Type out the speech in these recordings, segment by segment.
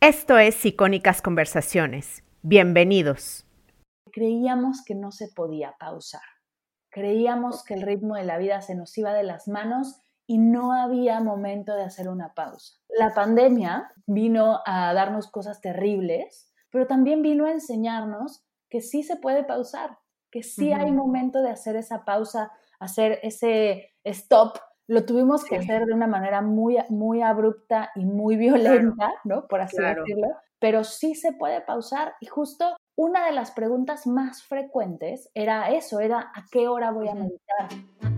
Esto es Icónicas Conversaciones. Bienvenidos. Creíamos que no se podía pausar. Creíamos que el ritmo de la vida se nos iba de las manos y no había momento de hacer una pausa. La pandemia vino a darnos cosas terribles, pero también vino a enseñarnos que sí se puede pausar, que sí hay momento de hacer esa pausa, hacer ese stop lo tuvimos que hacer de una manera muy, muy abrupta y muy violenta, ¿no? Por así decirlo, pero sí se puede pausar y justo una de las preguntas más frecuentes era eso, era ¿a qué hora voy a meditar?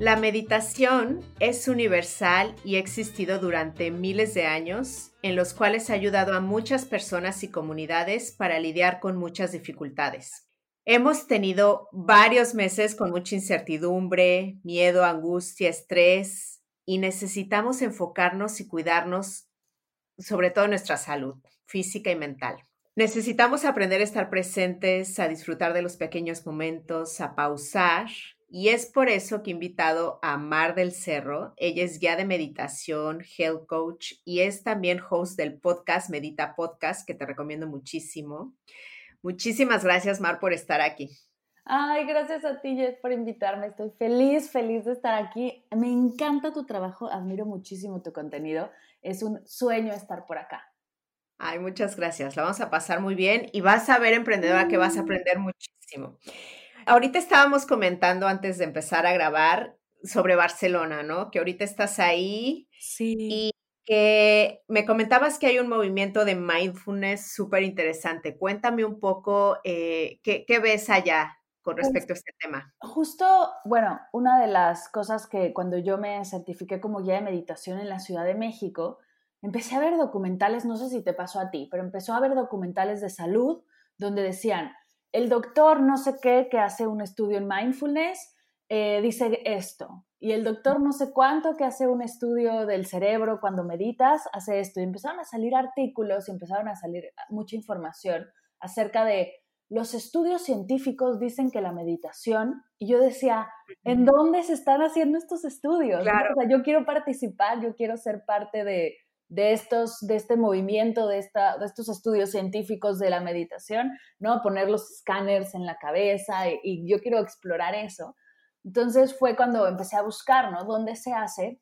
La meditación es universal y ha existido durante miles de años, en los cuales ha ayudado a muchas personas y comunidades para lidiar con muchas dificultades. Hemos tenido varios meses con mucha incertidumbre, miedo, angustia, estrés y necesitamos enfocarnos y cuidarnos sobre todo nuestra salud física y mental. Necesitamos aprender a estar presentes, a disfrutar de los pequeños momentos, a pausar y es por eso que he invitado a Mar del Cerro. Ella es guía de meditación, health coach y es también host del podcast Medita Podcast, que te recomiendo muchísimo. Muchísimas gracias, Mar, por estar aquí. Ay, gracias a ti, Jess, por invitarme. Estoy feliz, feliz de estar aquí. Me encanta tu trabajo, admiro muchísimo tu contenido. Es un sueño estar por acá. Ay, muchas gracias. La vamos a pasar muy bien y vas a ver, emprendedora, que vas a mm. aprender muchísimo ahorita estábamos comentando antes de empezar a grabar sobre Barcelona, ¿no? Que ahorita estás ahí. Sí. Y que me comentabas que hay un movimiento de mindfulness súper interesante. Cuéntame un poco eh, ¿qué, ves allá con pues respecto a este tema. Justo, bueno, una de las cosas que cuando yo me certifiqué como guía de meditación en la Ciudad de México, empecé a ver documentales, no sé si te pasó a ti, pero empezó a ver documentales de salud donde decían, el doctor no sé qué que hace un estudio en mindfulness eh, dice esto. Y el doctor no sé cuánto que hace un estudio del cerebro cuando meditas hace esto. Y empezaron a salir artículos y empezaron a salir mucha información acerca de los estudios científicos dicen que la meditación, y yo decía, ¿en dónde se están haciendo estos estudios? Claro. O sea, yo quiero participar, yo quiero ser parte de, de, estos, de este movimiento, de, esta, de estos estudios científicos de la meditación, ¿no? Poner los escáneres en la cabeza y, yo quiero explorar eso. Entonces fue cuando empecé a buscar, ¿no? ¿Dónde se hace?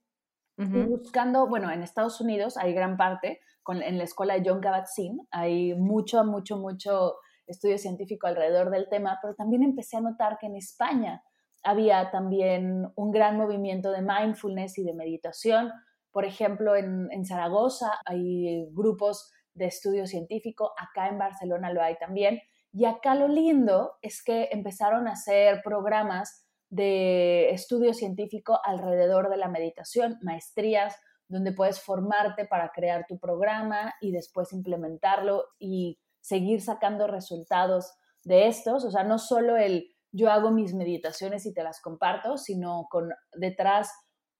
Buscando, bueno, en Estados Unidos hay gran parte, con, en la escuela de John Kabat-Zinn, hay mucho, mucho, mucho estudio científico alrededor del tema, pero también empecé a notar que en España había también un gran movimiento de mindfulness y de meditación, por ejemplo, en, Zaragoza hay grupos de estudio científico, acá en Barcelona lo hay también. Y acá lo lindo es que empezaron a hacer programas de estudio científico alrededor de la meditación, maestrías, donde puedes formarte para crear tu programa y después implementarlo y seguir sacando resultados de estos. O sea, no solo el yo hago mis meditaciones y te las comparto, sino con detrás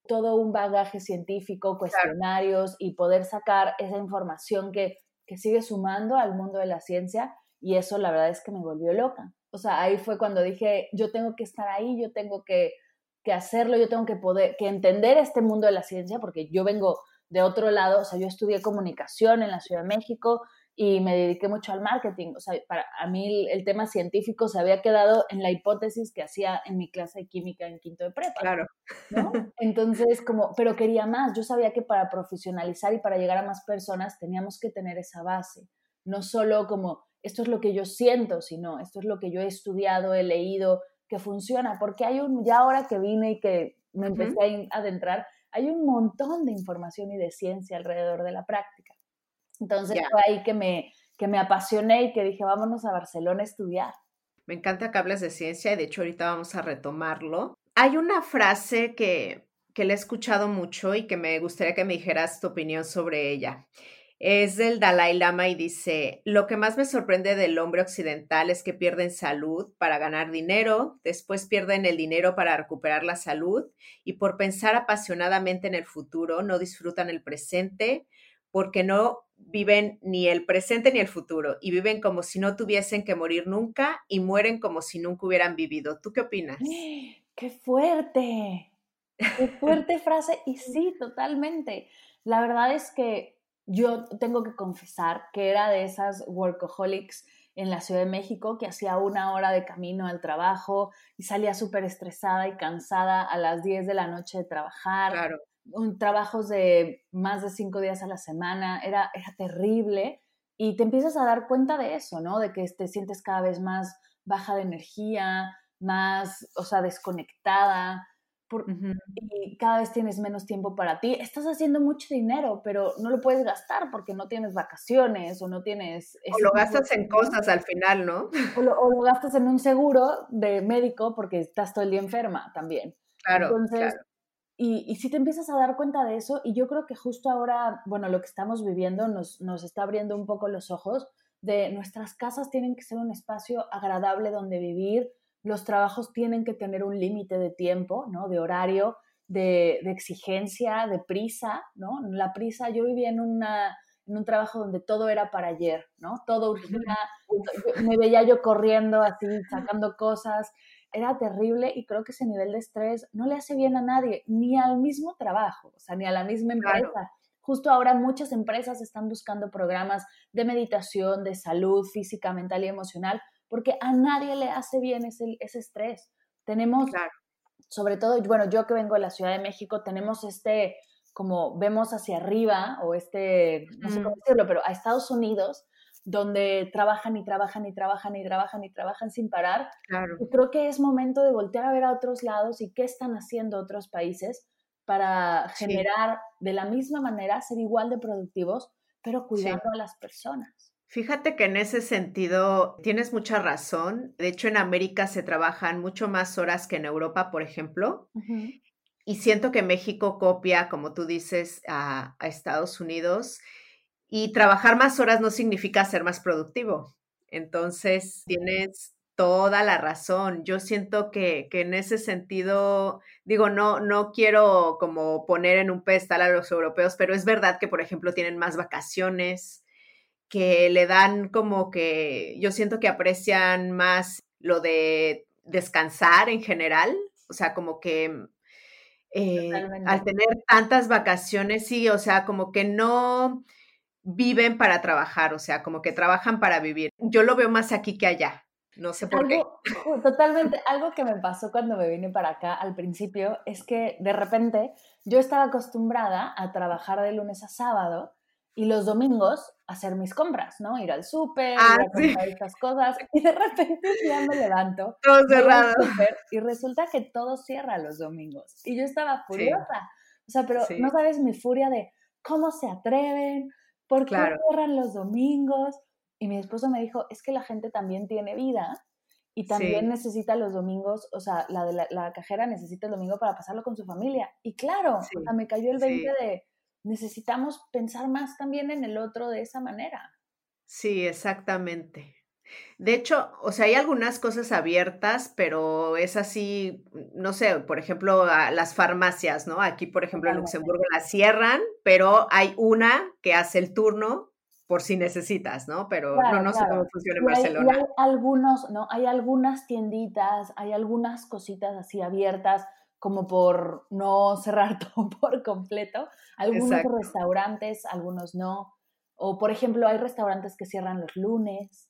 todo un bagaje científico, cuestionarios y poder sacar esa información que, sigue sumando al mundo de la ciencia y eso la verdad es que me volvió loca. O sea, ahí fue cuando dije, yo tengo que estar ahí, yo tengo que, que hacerlo, yo tengo que poder, que entender este mundo de la ciencia, porque yo vengo de otro lado, o sea, yo estudié comunicación en la Ciudad de México, y me dediqué mucho al marketing. O sea, para a mí el, tema científico se había quedado en la hipótesis que hacía en mi clase de química en quinto de prepa. Claro. ¿no? Entonces, como, pero quería más. Yo sabía que para profesionalizar y para llegar a más personas teníamos que tener esa base. No solo como, esto es lo que yo siento, sino esto es lo que yo he estudiado, he leído, que funciona. Porque hay un, ya ahora que vine y que me empecé a adentrar, hay un montón de información y de ciencia alrededor de la práctica. Entonces fue ahí que me, que me apasioné y que dije, vámonos a Barcelona a estudiar. Me encanta que hables de ciencia y de hecho ahorita vamos a retomarlo. Hay una frase que, que le he escuchado mucho y que me gustaría que me dijeras tu opinión sobre ella. Es del Dalai Lama y dice, lo que más me sorprende del hombre occidental es que pierden salud para ganar dinero, después pierden el dinero para recuperar la salud y por pensar apasionadamente en el futuro no disfrutan el presente porque no viven ni el presente ni el futuro y viven como si no tuviesen que morir nunca y mueren como si nunca hubieran vivido. ¿Tú qué opinas? ¡Qué fuerte! ¡Qué fuerte frase! Y sí, totalmente. La verdad es que yo tengo que confesar que era de esas workaholics en la Ciudad de México que hacía una hora de camino al trabajo y salía súper estresada y cansada a las 10 de la noche de trabajar. Claro. Un, trabajos de más de cinco días a la semana, era, era terrible. Y te empiezas a dar cuenta de eso, ¿no? De que te sientes cada vez más baja de energía, más, o sea, desconectada y cada vez tienes menos tiempo para ti. Estás haciendo mucho dinero, pero no lo puedes gastar porque no tienes vacaciones o no tienes... O lo gastas en cosas al final, ¿no? O lo, gastas en un seguro de médico porque estás todo el día enferma también. Claro, Entonces, Y, y si te empiezas a dar cuenta de eso, y yo creo que justo ahora, bueno, lo que estamos viviendo nos, nos está abriendo un poco los ojos de nuestras casas tienen que ser un espacio agradable donde vivir, los trabajos tienen que tener un límite de tiempo, ¿no? De horario, de, exigencia, de prisa, ¿no? La prisa, yo vivía en, una, en un trabajo donde todo era para ayer, ¿no? Todo urgía, me veía yo corriendo así, sacando cosas, era terrible y creo que ese nivel de estrés no le hace bien a nadie, ni al mismo trabajo, o sea, ni a la misma empresa. Justo ahora muchas empresas están buscando programas de meditación, de salud física, mental y emocional, porque a nadie le hace bien ese, ese estrés. Tenemos, sobre todo, bueno, yo que vengo de la Ciudad de México, tenemos este, como vemos hacia arriba, o este, no sé cómo decirlo, pero a Estados Unidos, donde trabajan y trabajan y trabajan y trabajan y trabajan sin parar. Y creo que es momento de voltear a ver a otros lados y qué están haciendo otros países para generar de la misma manera, ser igual de productivos, pero cuidando a las personas. Fíjate que en ese sentido tienes mucha razón. De hecho, en América se trabajan mucho más horas que en Europa, por ejemplo. Y siento que México copia, como tú dices, a, Estados Unidos. Y trabajar más horas no significa ser más productivo. Entonces, tienes toda la razón. Yo siento que, que, en ese sentido, digo, no, no quiero como poner en un pedestal a los europeos, pero es verdad que, por ejemplo, tienen más vacaciones, que le dan como que yo siento que aprecian más lo de descansar en general, o sea, como que eh, al tener tantas vacaciones, sí, o sea, como que no viven para trabajar, o sea, como que trabajan para vivir. Yo lo veo más aquí que allá, no sé por qué. Totalmente, algo que me pasó cuando me vine para acá al principio es que de repente yo estaba acostumbrada a trabajar de lunes a sábado y los domingos hacer mis compras, ¿no? Ir al súper, ah, ir a estas cosas y de repente ya me levanto. Todo cerrado. y resulta que todo cierra los domingos. Y yo estaba furiosa. O sea, pero no sabes mi furia de cómo se atreven, por qué cierran los domingos. Y mi esposo me dijo, es que la gente también tiene vida y también necesita los domingos, o sea, la de la, la, cajera necesita el domingo para pasarlo con su familia. Y claro, o sea, me cayó el 20 de necesitamos pensar más también en el otro de esa manera. Sí, exactamente. De hecho, o sea, hay algunas cosas abiertas, pero es así, no sé, por ejemplo, las farmacias, ¿no? Aquí, por ejemplo, en Luxemburgo las cierran, pero hay una que hace el turno por si necesitas, ¿no? Pero no, no sé cómo funciona en Barcelona. hay algunos, ¿no? Hay algunas tienditas, hay algunas cositas así abiertas como por no cerrar todo por completo. Algunos restaurantes, algunos no. O, por ejemplo, hay restaurantes que cierran los lunes.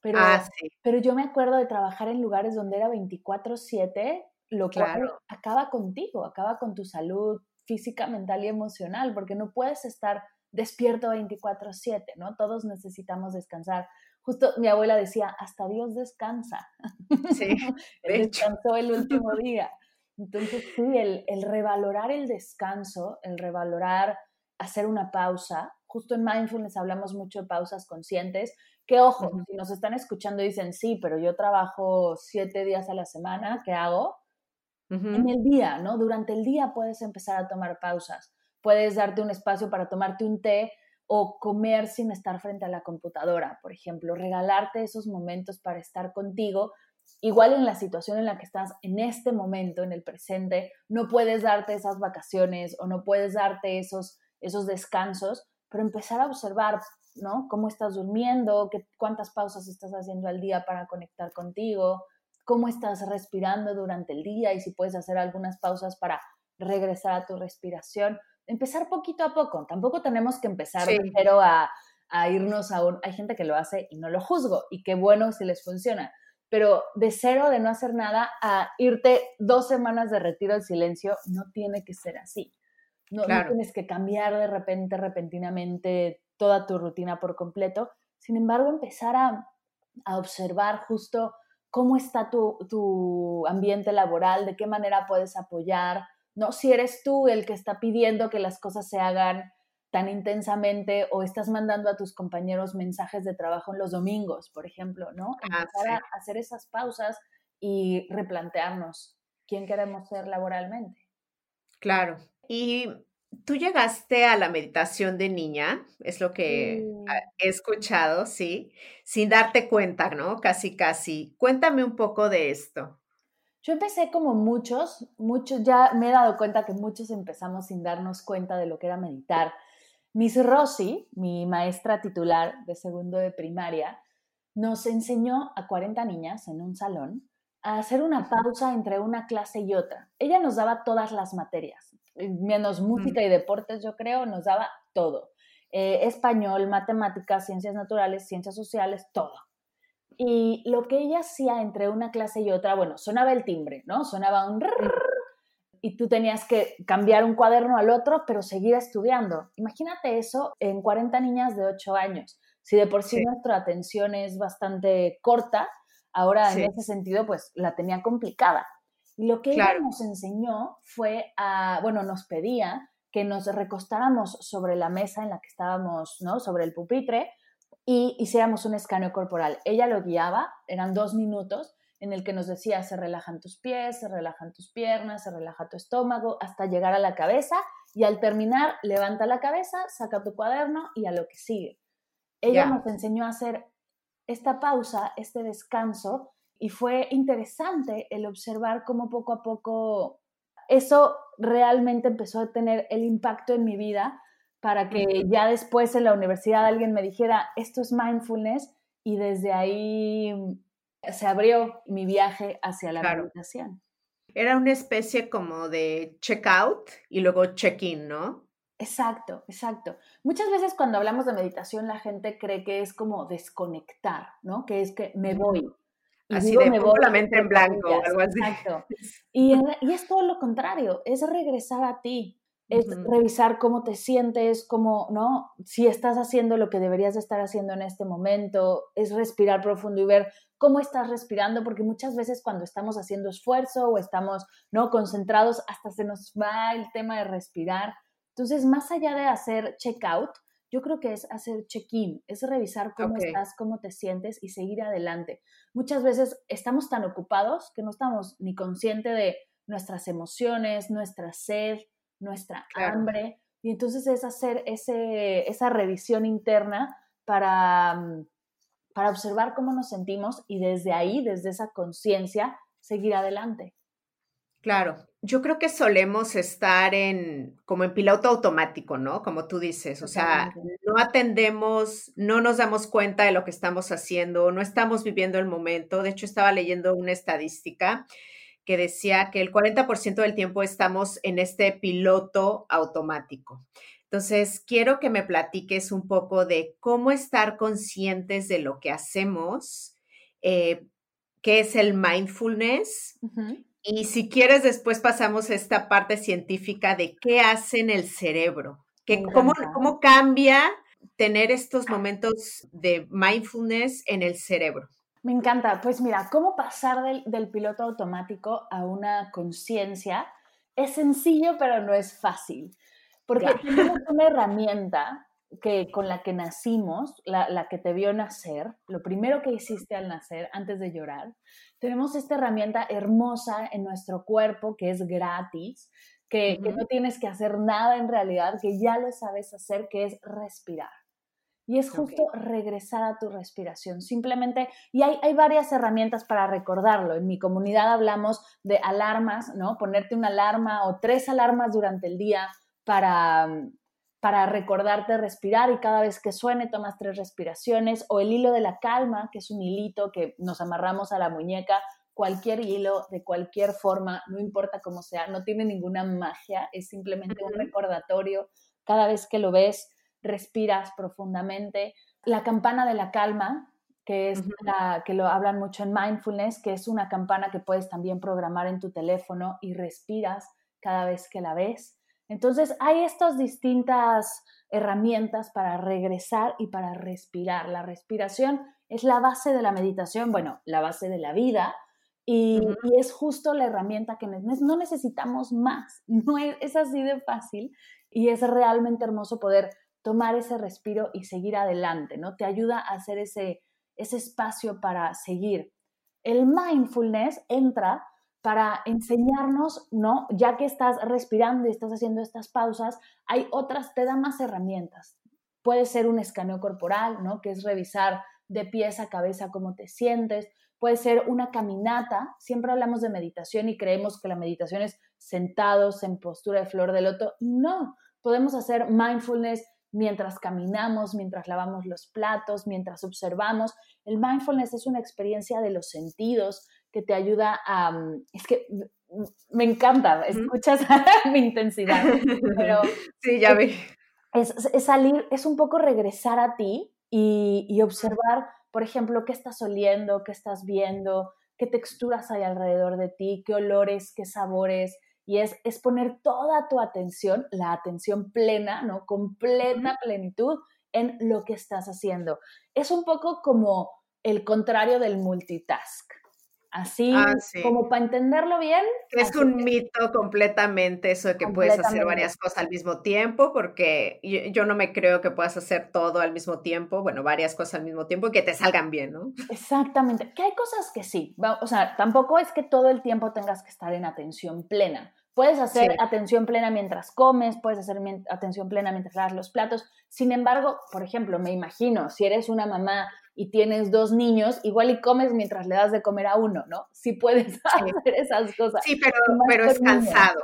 Pero, ah, pero yo me acuerdo de trabajar en lugares donde era 24/7, lo cual acaba contigo, acaba con tu salud física, mental y emocional, porque no puedes estar despierto 24/7, ¿no? Todos necesitamos descansar. Justo mi abuela decía, hasta Dios descansa. Sí, Descansó el último día. Entonces, sí, el, revalorar el descanso, el revalorar hacer una pausa. Justo en mindfulness hablamos mucho de pausas conscientes, que ojo, si nos están escuchando y dicen, sí, pero yo trabajo siete días a la semana, ¿qué hago? En el día, ¿no? Durante el día puedes empezar a tomar pausas. Puedes darte un espacio para tomarte un té o comer sin estar frente a la computadora, por ejemplo, regalarte esos momentos para estar contigo. Igual en la situación en la que estás en este momento, en el presente, no puedes darte esas vacaciones o no puedes darte esos, esos descansos, pero empezar a observar, ¿no? Cómo estás durmiendo, qué, cuántas pausas estás haciendo al día para conectar contigo, cómo estás respirando durante el día y si puedes hacer algunas pausas para regresar a tu respiración empezar poquito a poco. Tampoco tenemos que empezar primero a, irnos a un... Hay gente que lo hace y no lo juzgo, y qué bueno si les funciona. Pero de cero, de no hacer nada, a irte dos semanas de retiro al silencio, no tiene que ser así. No, tienes que cambiar de repente, repentinamente, toda tu rutina por completo. Sin embargo, empezar a, observar justo cómo está tu, tu ambiente laboral, de qué manera puedes apoyar, ¿no? Si eres tú el que está pidiendo que las cosas se hagan tan intensamente o estás mandando a tus compañeros mensajes de trabajo en los domingos, por ejemplo, ¿no? Ah, Para hacer esas pausas y replantearnos quién queremos ser laboralmente. Claro. Y tú llegaste a la meditación de niña, es lo que he escuchado, sí, sin darte cuenta, ¿no? Casi, casi. Cuéntame un poco de esto. Yo empecé como muchos, muchos, ya me he dado cuenta que muchos empezamos sin darnos cuenta de lo que era meditar. Miss Rossi, mi maestra titular de segundo de primaria, nos enseñó a 40 niñas en un salón a hacer una pausa entre una clase y otra. Ella nos daba todas las materias, menos música y deportes, yo creo, nos daba todo. Eh, español, matemáticas, ciencias naturales, ciencias sociales, todo. Y lo que ella hacía entre una clase y otra, bueno, sonaba el timbre, ¿no? Sonaba un... y tú tenías que cambiar un cuaderno al otro, pero seguir estudiando. Imagínate eso en 40 niñas de 8 años. Si de por sí, nuestra atención es bastante corta, ahora en ese sentido, pues la tenía complicada. Lo que ella nos enseñó fue a, bueno, nos pedía que nos recostáramos sobre la mesa en la que estábamos, ¿no? Sobre el pupitre y hiciéramos un escaneo corporal. Ella lo guiaba, eran dos minutos en el que nos decía se relajan tus pies, se relajan tus piernas, se relaja tu estómago, hasta llegar a la cabeza y al terminar levanta la cabeza, saca tu cuaderno y a lo que sigue. Ella nos enseñó a hacer esta pausa, este descanso y fue interesante el observar cómo poco a poco eso realmente empezó a tener el impacto en mi vida para que ya después en la universidad alguien me dijera, esto es mindfulness, y desde ahí se abrió mi viaje hacia la meditación. Era una especie como de check-out y luego check-in, ¿no? Exacto, exacto. Muchas veces cuando hablamos de meditación la gente cree que es como desconectar, ¿no? Que es que me voy. Así de me la mente en blanco, algo así. Exacto. Y, y es todo lo contrario, es regresar a ti, es revisar cómo te sientes, cómo, ¿no? Si estás haciendo lo que deberías de estar haciendo en este momento, es respirar profundo y ver cómo estás respirando, porque muchas veces cuando estamos haciendo esfuerzo o estamos, ¿no? Concentrados, hasta se nos va el tema de respirar. Entonces, más allá de hacer check-out, yo creo que es hacer check-in, es revisar cómo estás, cómo te sientes y seguir adelante. Muchas veces estamos tan ocupados que no estamos ni conscientes de nuestras emociones, nuestra sed, nuestra hambre. Y entonces es hacer ese, esa revisión interna para, mm, para observar cómo nos sentimos y desde ahí, desde esa conciencia, seguir adelante. Claro, yo creo que solemos estar en como en piloto automático, ¿no? Como tú dices, o sea, no atendemos, no nos damos cuenta de lo que estamos haciendo, no estamos viviendo el momento. De hecho, estaba leyendo una estadística que decía que el 40% del tiempo estamos en este piloto automático. Entonces, quiero que me platiques un poco de cómo estar conscientes de lo que hacemos, eh, qué es el mindfulness. Y si quieres, después pasamos a esta parte científica de qué hace en el cerebro, que, cómo, cómo cambia tener estos momentos de mindfulness en el cerebro. Me encanta. Pues mira, cómo pasar del, piloto automático a una conciencia es sencillo, pero no es fácil. Porque tenemos una herramienta que, con la que nacimos, la, la, que te vio nacer, lo primero que hiciste al nacer, antes de llorar, tenemos esta herramienta hermosa en nuestro cuerpo que es gratis, que, que no tienes que hacer nada en realidad, que ya lo sabes hacer, que es respirar. Y es justo regresar a tu respiración. Simplemente, y hay, hay, varias herramientas para recordarlo. En mi comunidad hablamos de alarmas, ¿no? Ponerte una alarma o tres alarmas durante el día para, para recordarte respirar y cada vez que suene tomas tres respiraciones. O el hilo de la calma, que es un hilito que nos amarramos a la muñeca. Cualquier hilo, de cualquier forma, no importa cómo sea, no tiene ninguna magia, es simplemente un recordatorio. Cada vez que lo ves, respiras profundamente. La campana de la calma, que es la que lo hablan mucho en mindfulness, que es una campana que puedes también programar en tu teléfono y respiras cada vez que la ves. Entonces, hay estas distintas herramientas para regresar y para respirar. La respiración es la base de la meditación, bueno, la base de la vida, y, es justo la herramienta que no necesitamos más. No es así de fácil y es realmente hermoso poder tomar ese respiro y seguir adelante, ¿no? Te ayuda a hacer ese, ese espacio para seguir. El mindfulness entra para enseñarnos, ¿no? Ya que estás respirando y estás haciendo estas pausas, hay otras, te da más herramientas. Puede ser un escaneo corporal, ¿no? Que es revisar de pies a cabeza cómo te sientes. Puede ser una caminata. Siempre hablamos de meditación y creemos que la meditación es sentados en postura de flor de loto. No, podemos hacer mindfulness mientras caminamos, mientras lavamos los platos, mientras observamos. El mindfulness es una experiencia de los sentidos que te ayuda a... Mm, es que me encanta, escuchas mi intensidad, pero... Sí, ya vi. Es, salir, es un poco regresar a ti y, y observar, por ejemplo, qué estás oliendo, qué estás viendo, qué texturas hay alrededor de ti, qué olores, qué sabores, y es, es poner toda tu atención, la atención plena, ¿no? Completa plenitud en lo que estás haciendo. Es un poco como el contrario del multitask. Así, ah, como para entenderlo bien. Es un mito completamente eso de que puedes hacer varias cosas al mismo tiempo, porque yo, no me creo que puedas hacer todo al mismo tiempo, bueno, varias cosas al mismo tiempo y que te salgan bien, ¿no? Exactamente, que hay cosas que sí, o sea, tampoco es que todo el tiempo tengas que estar en atención plena. Puedes hacer atención plena mientras comes, puedes hacer atención plena mientras lavas los platos. Sin embargo, por ejemplo, me imagino, si eres una mamá y tienes dos niños, igual y comes mientras le das de comer a uno, ¿no? Sí puedes hacer esas cosas. Sí, pero, pero es cansado.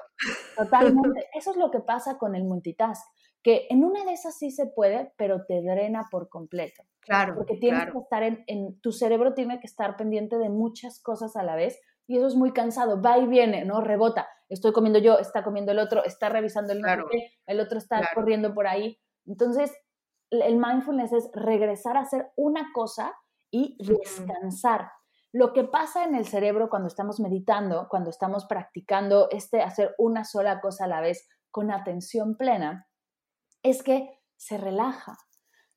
Totalmente. Eso es lo que pasa con el multitask, que en una de esas sí se puede, pero te drena por completo. Claro. Porque tienes que estar en, en, tu cerebro tiene que estar pendiente de muchas cosas a la vez y eso es muy cansado, va y viene, ¿no? Rebota. Estoy comiendo yo, está comiendo el otro, está revisando el claro. el otro está corriendo por ahí. Entonces, el mindfulness es regresar a hacer una cosa y descansar. Lo que pasa en el cerebro cuando estamos meditando, cuando estamos practicando este hacer una sola cosa a la vez con atención plena, es que se relaja,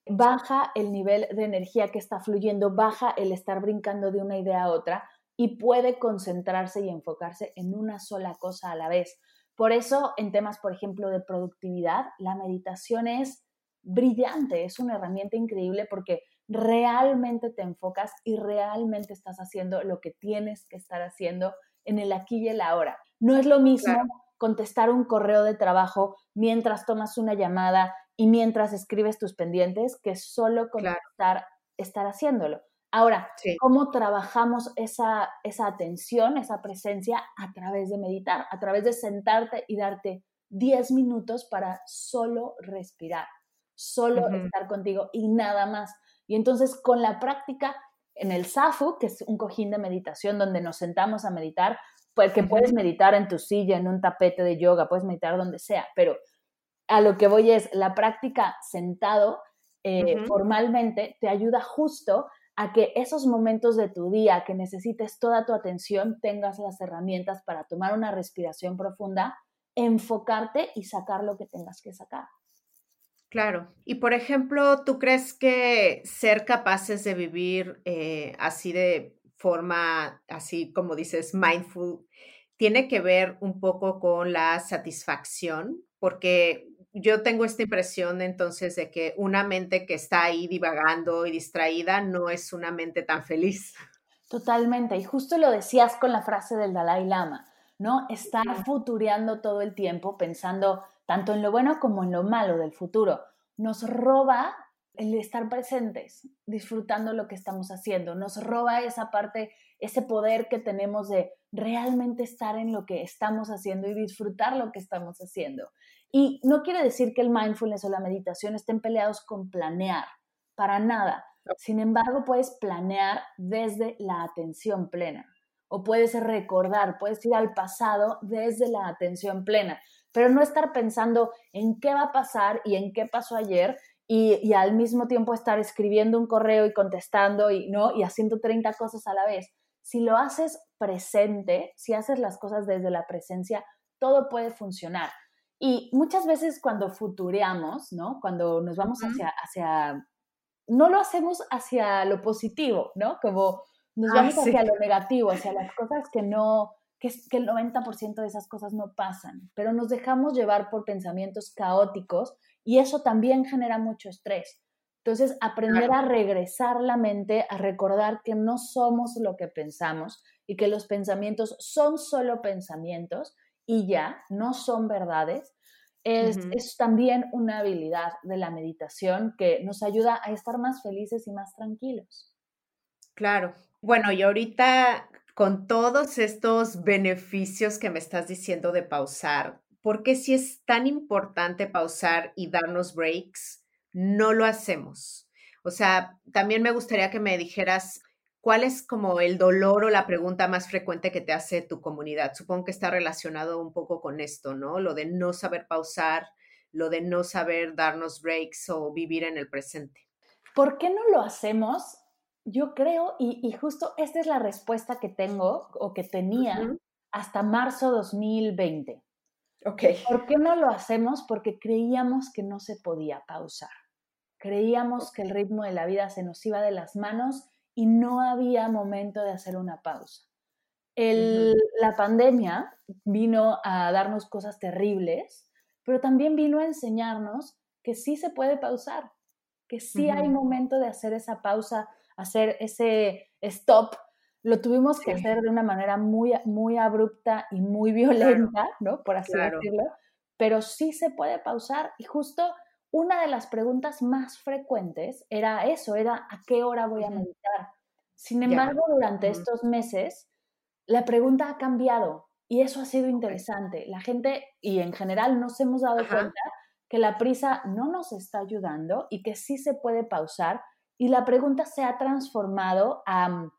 baja el nivel de energía que está fluyendo, baja el estar brincando de una idea a otra y puede concentrarse y enfocarse en una sola cosa a la vez. Por eso, en temas, por ejemplo, de productividad, la meditación es brillante, es una herramienta increíble porque realmente te enfocas y realmente estás haciendo lo que tienes que estar haciendo en el aquí y el ahora. No es lo mismo contestar un correo de trabajo mientras tomas una llamada y mientras escribes tus pendientes que solo contestar, estar haciéndolo. Ahora, ¿cómo trabajamos esa, esa atención, esa presencia a través de meditar, a través de sentarte y darte 10 minutos para solo respirar? solo estar contigo y nada más. Y entonces con la práctica en el SAFU, que es un cojín de meditación donde nos sentamos a meditar, pues que puedes meditar en tu silla, en un tapete de yoga, puedes meditar donde sea, pero a lo que voy es la práctica sentado eh, formalmente te ayuda justo a que esos momentos de tu día que necesites toda tu atención tengas las herramientas para tomar una respiración profunda, enfocarte y sacar lo que tengas que sacar. Claro. Y por ejemplo, ¿tú crees que ser capaces de vivir eh, así de forma, así como dices, mindful, tiene que ver un poco con la satisfacción? Porque yo tengo esta impresión entonces de que una mente que está ahí divagando y distraída no es una mente tan feliz. Totalmente. Y justo lo decías con la frase del Dalai Lama, ¿no? Estar futureando todo el tiempo pensando tanto en lo bueno como en lo malo del futuro. Nos roba el estar presentes, disfrutando lo que estamos haciendo. Nos roba esa parte, ese poder que tenemos de realmente estar en lo que estamos haciendo y disfrutar lo que estamos haciendo. Y no quiere decir que el mindfulness o la meditación estén peleados con planear, para nada. Sin embargo, puedes planear desde la atención plena o puedes recordar, puedes ir al pasado desde la atención plena, pero no estar pensando en qué va a pasar y en qué pasó ayer y, al mismo tiempo estar escribiendo un correo y contestando y, ¿no? y haciendo 30 cosas a la vez. Si lo haces presente, si haces las cosas desde la presencia, todo puede funcionar. Y muchas veces cuando futureamos, ¿no? Cuando nos vamos hacia, hacia, no lo hacemos hacia lo positivo, ¿no? Como nos vamos hacia lo negativo, hacia las cosas que no, que, que el 90% de esas cosas no pasan, pero nos dejamos llevar por pensamientos caóticos y eso también genera mucho estrés. Entonces, aprender a regresar la mente, a recordar que no somos lo que pensamos y que los pensamientos son solo pensamientos y ya, no son verdades, es, es, también una habilidad de la meditación que nos ayuda a estar más felices y más tranquilos. Claro. Bueno, y ahorita con todos estos beneficios que me estás diciendo de pausar, ¿por qué si es tan importante pausar y darnos breaks, no lo hacemos? O sea, también me gustaría que me dijeras cuál es como el dolor o la pregunta más frecuente que te hace tu comunidad. Supongo que está relacionado un poco con esto, ¿no? Lo de no saber pausar, lo de no saber darnos breaks o vivir en el presente. ¿Por qué no lo hacemos? Yo creo, y, justo esta es la respuesta que tengo o que tenía hasta marzo 2020. ¿Por qué no lo hacemos? Porque creíamos que no se podía pausar. Creíamos que el ritmo de la vida se nos iba de las manos y no había momento de hacer una pausa. La pandemia vino a darnos cosas terribles, pero también vino a enseñarnos que sí se puede pausar, que sí hay momento de hacer esa pausa, hacer ese stop. Lo tuvimos que hacer de una manera muy, muy abrupta y muy violenta, ¿no? Por así decirlo, pero sí se puede pausar y justo una de las preguntas más frecuentes era eso, era ¿a qué hora voy a meditar? Sin embargo, durante estos meses, la pregunta ha cambiado y eso ha sido interesante. La gente y en general nos hemos dado cuenta que la prisa no nos está ayudando y que sí se puede pausar y la pregunta se ha transformado a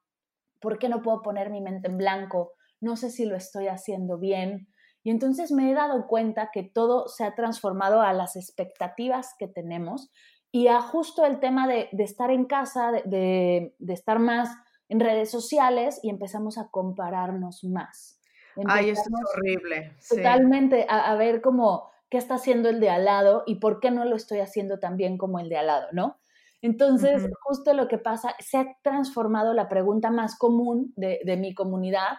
¿por qué no puedo poner mi mente en blanco? No sé si lo estoy haciendo bien. Y entonces me he dado cuenta que todo se ha transformado a las expectativas que tenemos y a justo el tema de, estar en casa, de, estar más en redes sociales y empezamos a compararnos más. Ay, eso es horrible. Totalmente, a, a, ver cómo, qué está haciendo el de al lado y por qué no lo estoy haciendo tan bien como el de al lado, ¿no? Entonces, justo lo que pasa, se ha transformado la pregunta más común de, mi comunidad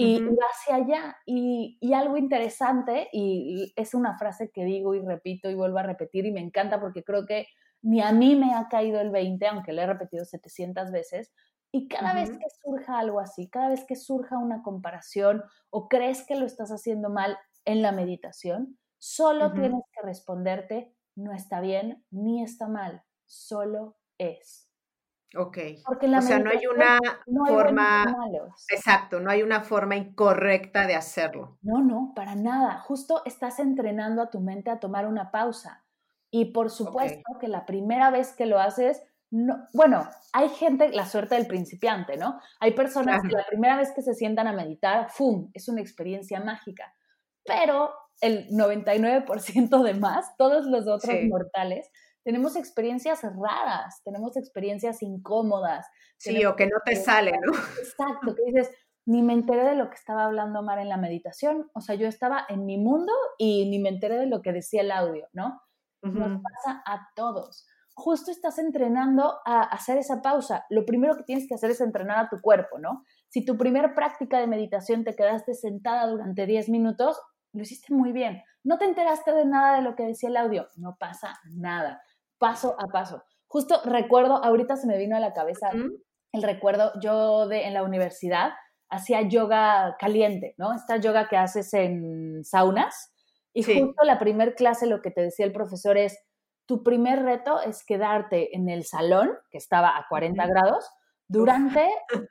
y va hacia allá. Y, algo interesante, y es una frase que digo y repito y vuelvo a repetir y me encanta porque creo que ni a mí me ha caído el 20, aunque le he repetido 700 veces. Y cada vez que surja algo así, cada vez que surja una comparación o crees que lo estás haciendo mal en la meditación, solo tienes que responderte, no está bien ni está mal solo es. Ok. o sea, no hay una forma... exacto, no hay una forma incorrecta de hacerlo. No, no, para nada. Justo estás entrenando a tu mente a tomar una pausa. Y por supuesto que la primera vez que lo haces, no, bueno, hay gente, la suerte del principiante, ¿no? Hay personas que la primera vez que se sientan a meditar, ¡fum!, es una experiencia mágica. Pero el 99% de más, todos los otros mortales, tenemos experiencias raras, tenemos experiencias incómodas. Sí, o que no te sale, ¿no? Exacto, que dices, ni me enteré de lo que estaba hablando Mar en la meditación, o sea, yo estaba en mi mundo y ni me enteré de lo que decía el audio, ¿no? Nos pasa a todos. Justo estás entrenando a hacer esa pausa. Lo primero que tienes que hacer es entrenar a tu cuerpo, ¿no? Si tu primera práctica de meditación te quedaste sentada durante 10 minutos, lo hiciste muy bien. No te enteraste de nada de lo que decía el audio, no pasa nada paso a paso. Justo recuerdo, ahorita se me vino a la cabeza el recuerdo, yo de, en la universidad hacía yoga caliente, ¿no? Esta yoga que haces en saunas. Y justo la primer clase lo que te decía el profesor es, tu primer reto es quedarte en el salón, que estaba a 40 grados, durante,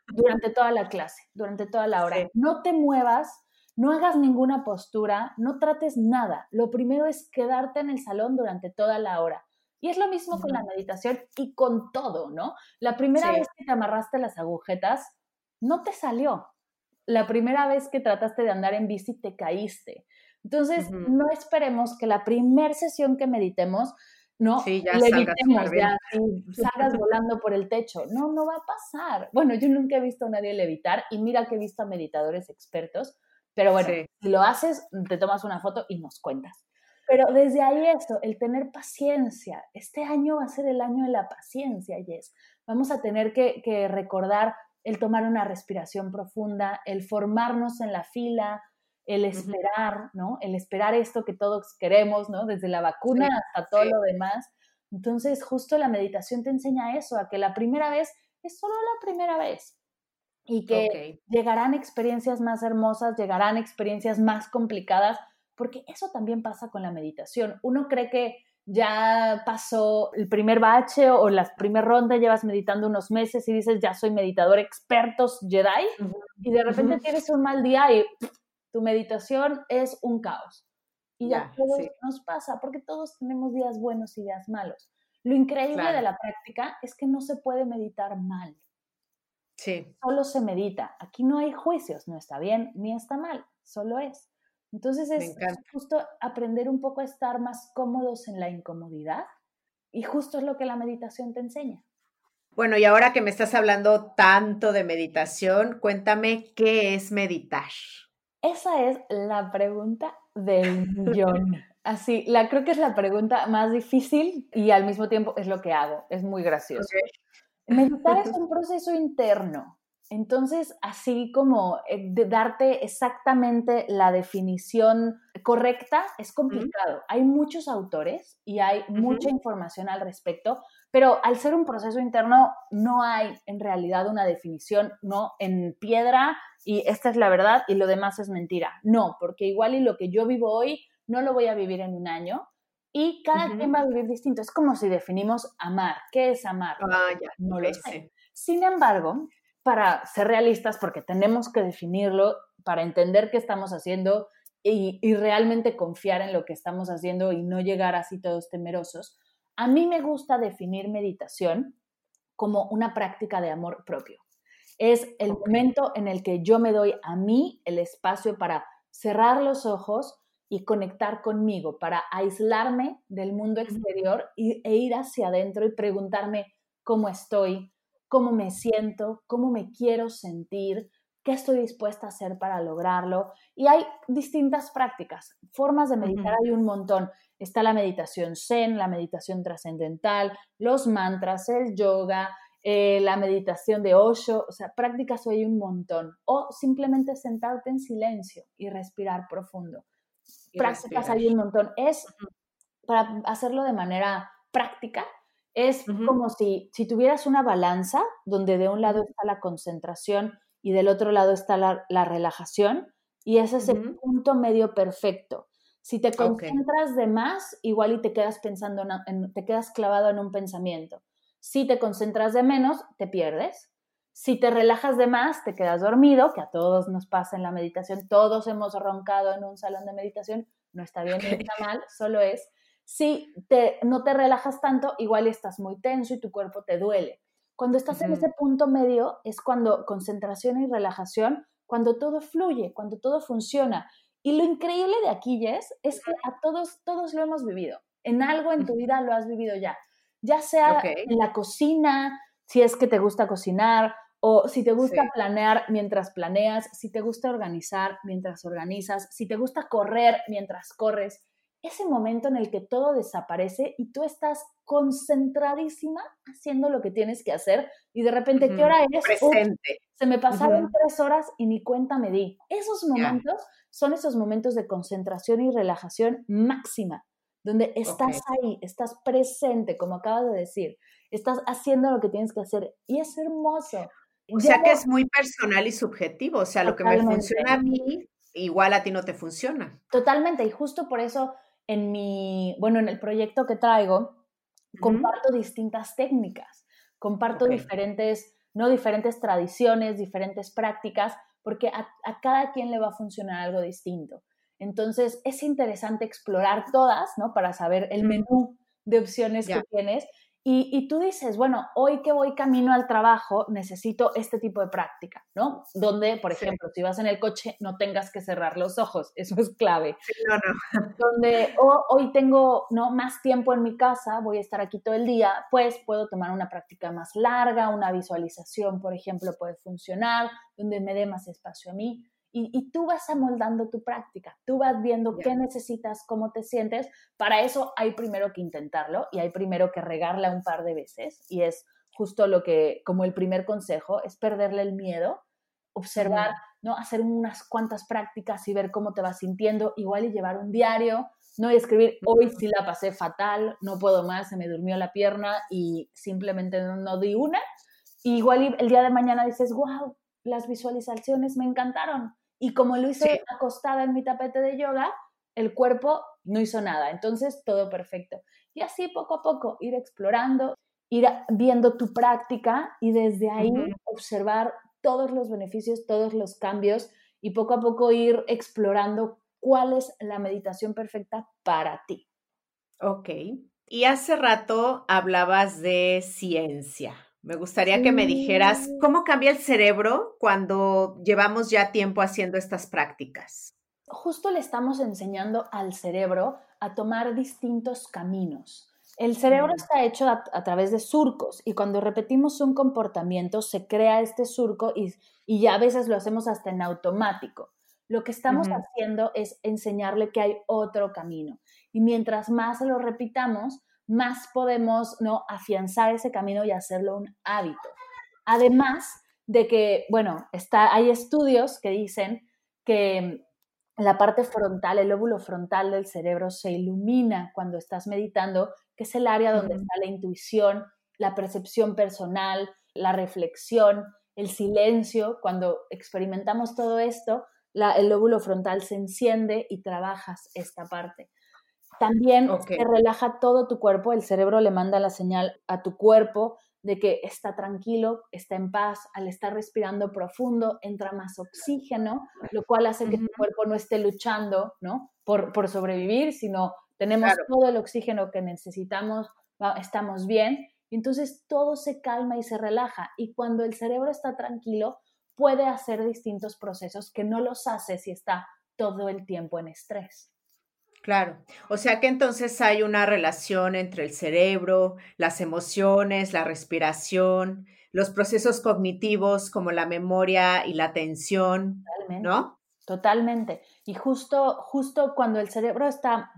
durante toda la clase, durante toda la hora. No te muevas, no hagas ninguna postura, no trates nada. Lo primero es quedarte en el salón durante toda la hora. Y es lo mismo con la meditación y con todo, ¿no? La primera vez que te amarraste las agujetas, no te salió. La primera vez que trataste de andar en bici, te caíste. Entonces, no esperemos que la primera sesión que meditemos, no sí, ya levitemos, ya salgas volando por el techo. No, no va a pasar. Bueno, yo nunca he visto a nadie levitar y mira que he visto a meditadores expertos, pero bueno, si lo haces, te tomas una foto y nos cuentas. Pero desde ahí esto, el tener paciencia. Este año va a ser el año de la paciencia, Jess. Vamos a tener que, recordar el tomar una respiración profunda, el formarnos en la fila, el esperar, ¿no? El esperar esto que todos queremos, ¿no? Desde la vacuna hasta todo lo demás. Entonces, justo la meditación te enseña eso, a que la primera vez es solo la primera vez y que llegarán experiencias más hermosas, llegarán experiencias más complicadas, porque eso también pasa con la meditación. Uno cree que ya pasó el primer bache o la primera ronda, llevas meditando unos meses y dices, ya soy meditador expertos Jedi, y de repente tienes un mal día y tu meditación es un caos. Y ya, todos nos pasa, porque todos tenemos días buenos y días malos. Lo increíble de la práctica es que no se puede meditar mal. Sí. Solo se medita. Aquí no hay juicios, no está bien ni está mal, solo es. Entonces es, justo aprender un poco a estar más cómodos en la incomodidad y justo es lo que la meditación te enseña. Bueno, y ahora que me estás hablando tanto de meditación, cuéntame qué es meditar. Esa es la pregunta del millón. Así, la creo que es la pregunta más difícil y al mismo tiempo es lo que hago. Es muy gracioso. Meditar es un proceso interno. Entonces, así como eh, darte exactamente la definición correcta es complicado. Hay muchos autores y hay mucha información al respecto, pero al ser un proceso interno no hay en realidad una definición, no en piedra y esta es la verdad y lo demás es mentira. No, porque igual y lo que yo vivo hoy no lo voy a vivir en un año y cada quien va a vivir distinto. Es como si definimos amar. ¿Qué es amar? Ah, ya, no lo sé. Sin embargo, para ser realistas, porque tenemos que definirlo para entender qué estamos haciendo y, realmente confiar en lo que estamos haciendo y no llegar así todos temerosos. A mí me gusta definir meditación como una práctica de amor propio. Es el momento en el que yo me doy a mí el espacio para cerrar los ojos y conectar conmigo, para aislarme del mundo exterior e ir hacia adentro y preguntarme cómo estoy, cómo me siento, cómo me quiero sentir, qué estoy dispuesta a hacer para lograrlo. Y hay distintas prácticas, formas de meditar hay un montón. Está la meditación zen, la meditación trascendental, los mantras, el yoga, eh, la meditación de Osho, o sea, prácticas hay un montón. O simplemente sentarte en silencio y respirar profundo. Prácticas hay un montón. Es para hacerlo de manera práctica, es como si, si tuvieras una balanza donde de un lado está la concentración y del otro lado está la, relajación y ese es el punto medio perfecto. Si te concentras de más, igual y te quedas pensando, en, te quedas clavado en un pensamiento. Si te concentras de menos, te pierdes. Si te relajas de más, te quedas dormido, que a todos nos pasa en la meditación. Todos hemos roncado en un salón de meditación. No está bien ni está mal, solo es si te, no te relajas tanto, igual estás muy tenso y tu cuerpo te duele. Cuando estás en ese punto medio es cuando concentración y relajación, cuando todo fluye, cuando todo funciona. Y lo increíble de aquí, Jess, es que a todos, todos lo hemos vivido. En algo en tu vida lo has vivido ya. Ya sea en la cocina, si es que te gusta cocinar, o si te gusta planear mientras planeas, si te gusta organizar mientras organizas, si te gusta correr mientras corres ese momento en el que todo desaparece y tú estás concentradísima haciendo lo que tienes que hacer y de repente, ¿qué hora es? Presente. se me pasaron tres horas y ni cuenta me di. Esos momentos son esos momentos de concentración y relajación máxima, donde estás ahí, estás presente, como acabas de decir, estás haciendo lo que tienes que hacer y es hermoso. O sea que es muy personal y subjetivo, o sea, lo que me funciona a mí, igual a ti no te funciona. Totalmente, y justo por eso en mi, bueno, en el proyecto que traigo, comparto distintas técnicas, comparto diferentes, no diferentes tradiciones, diferentes prácticas, porque a, cada quien le va a funcionar algo distinto. Entonces, es interesante explorar todas, ¿no? Para saber el menú de opciones que tienes y, tú dices, bueno, hoy que voy camino al trabajo necesito este tipo de práctica, ¿no? Donde, por ejemplo, si vas en el coche no tengas que cerrar los ojos, eso es clave. no, no. Donde hoy tengo ¿no? más tiempo en mi casa, voy a estar aquí todo el día, pues puedo tomar una práctica más larga, una visualización, por ejemplo, puede funcionar, donde me dé más espacio a mí y, tú vas amoldando tu práctica, tú vas viendo qué necesitas, cómo te sientes. Para eso hay primero que intentarlo y hay primero que regarla un par de veces y es justo lo que, como el primer consejo, es perderle el miedo, observar, ¿no? Hacer unas cuantas prácticas y ver cómo te vas sintiendo, igual y llevar un diario, no escribir, hoy sí la pasé fatal, no puedo más, se me durmió la pierna y simplemente no, di una. igual el día de mañana dices, wow, las visualizaciones me encantaron. Y como lo hice acostada en mi tapete de yoga, el cuerpo no hizo nada. Entonces, todo perfecto. Y así poco a poco ir explorando, ir viendo tu práctica y desde ahí observar todos los beneficios, todos los cambios y poco a poco ir explorando cuál es la meditación perfecta para ti. Ok. Y hace rato hablabas de ciencia. Me gustaría que me dijeras cómo cambia el cerebro cuando llevamos ya tiempo haciendo estas prácticas. Justo le estamos enseñando al cerebro a tomar distintos caminos. El cerebro está hecho a, través de surcos y cuando repetimos un comportamiento se crea este surco y, ya a veces lo hacemos hasta en automático. Lo que estamos haciendo es enseñarle que hay otro camino y mientras más lo repitamos, más podemos ¿no? afianzar ese camino y hacerlo un hábito. Además de que, bueno, está, hay estudios que dicen que la parte frontal, el lóbulo frontal del cerebro se ilumina cuando estás meditando, que es el área donde está la intuición, la percepción personal, la reflexión, el silencio. Cuando experimentamos todo esto, el lóbulo frontal se enciende y trabajas esta parte. También te relaja todo tu cuerpo, el cerebro le manda la señal a tu cuerpo de que está tranquilo, está en paz, al estar respirando profundo, entra más oxígeno, lo cual hace que tu cuerpo no esté luchando, ¿no? Por, por sobrevivir, sino tenemos todo el oxígeno que necesitamos, estamos bien, entonces todo se calma y se relaja. Y cuando el cerebro está tranquilo, puede hacer distintos procesos que no los hace si está todo el tiempo en estrés. Claro, o sea que entonces hay una relación entre el cerebro, las emociones, la respiración, los procesos cognitivos como la memoria y la atención, ¿no? Totalmente. Y justo, justo cuando el cerebro está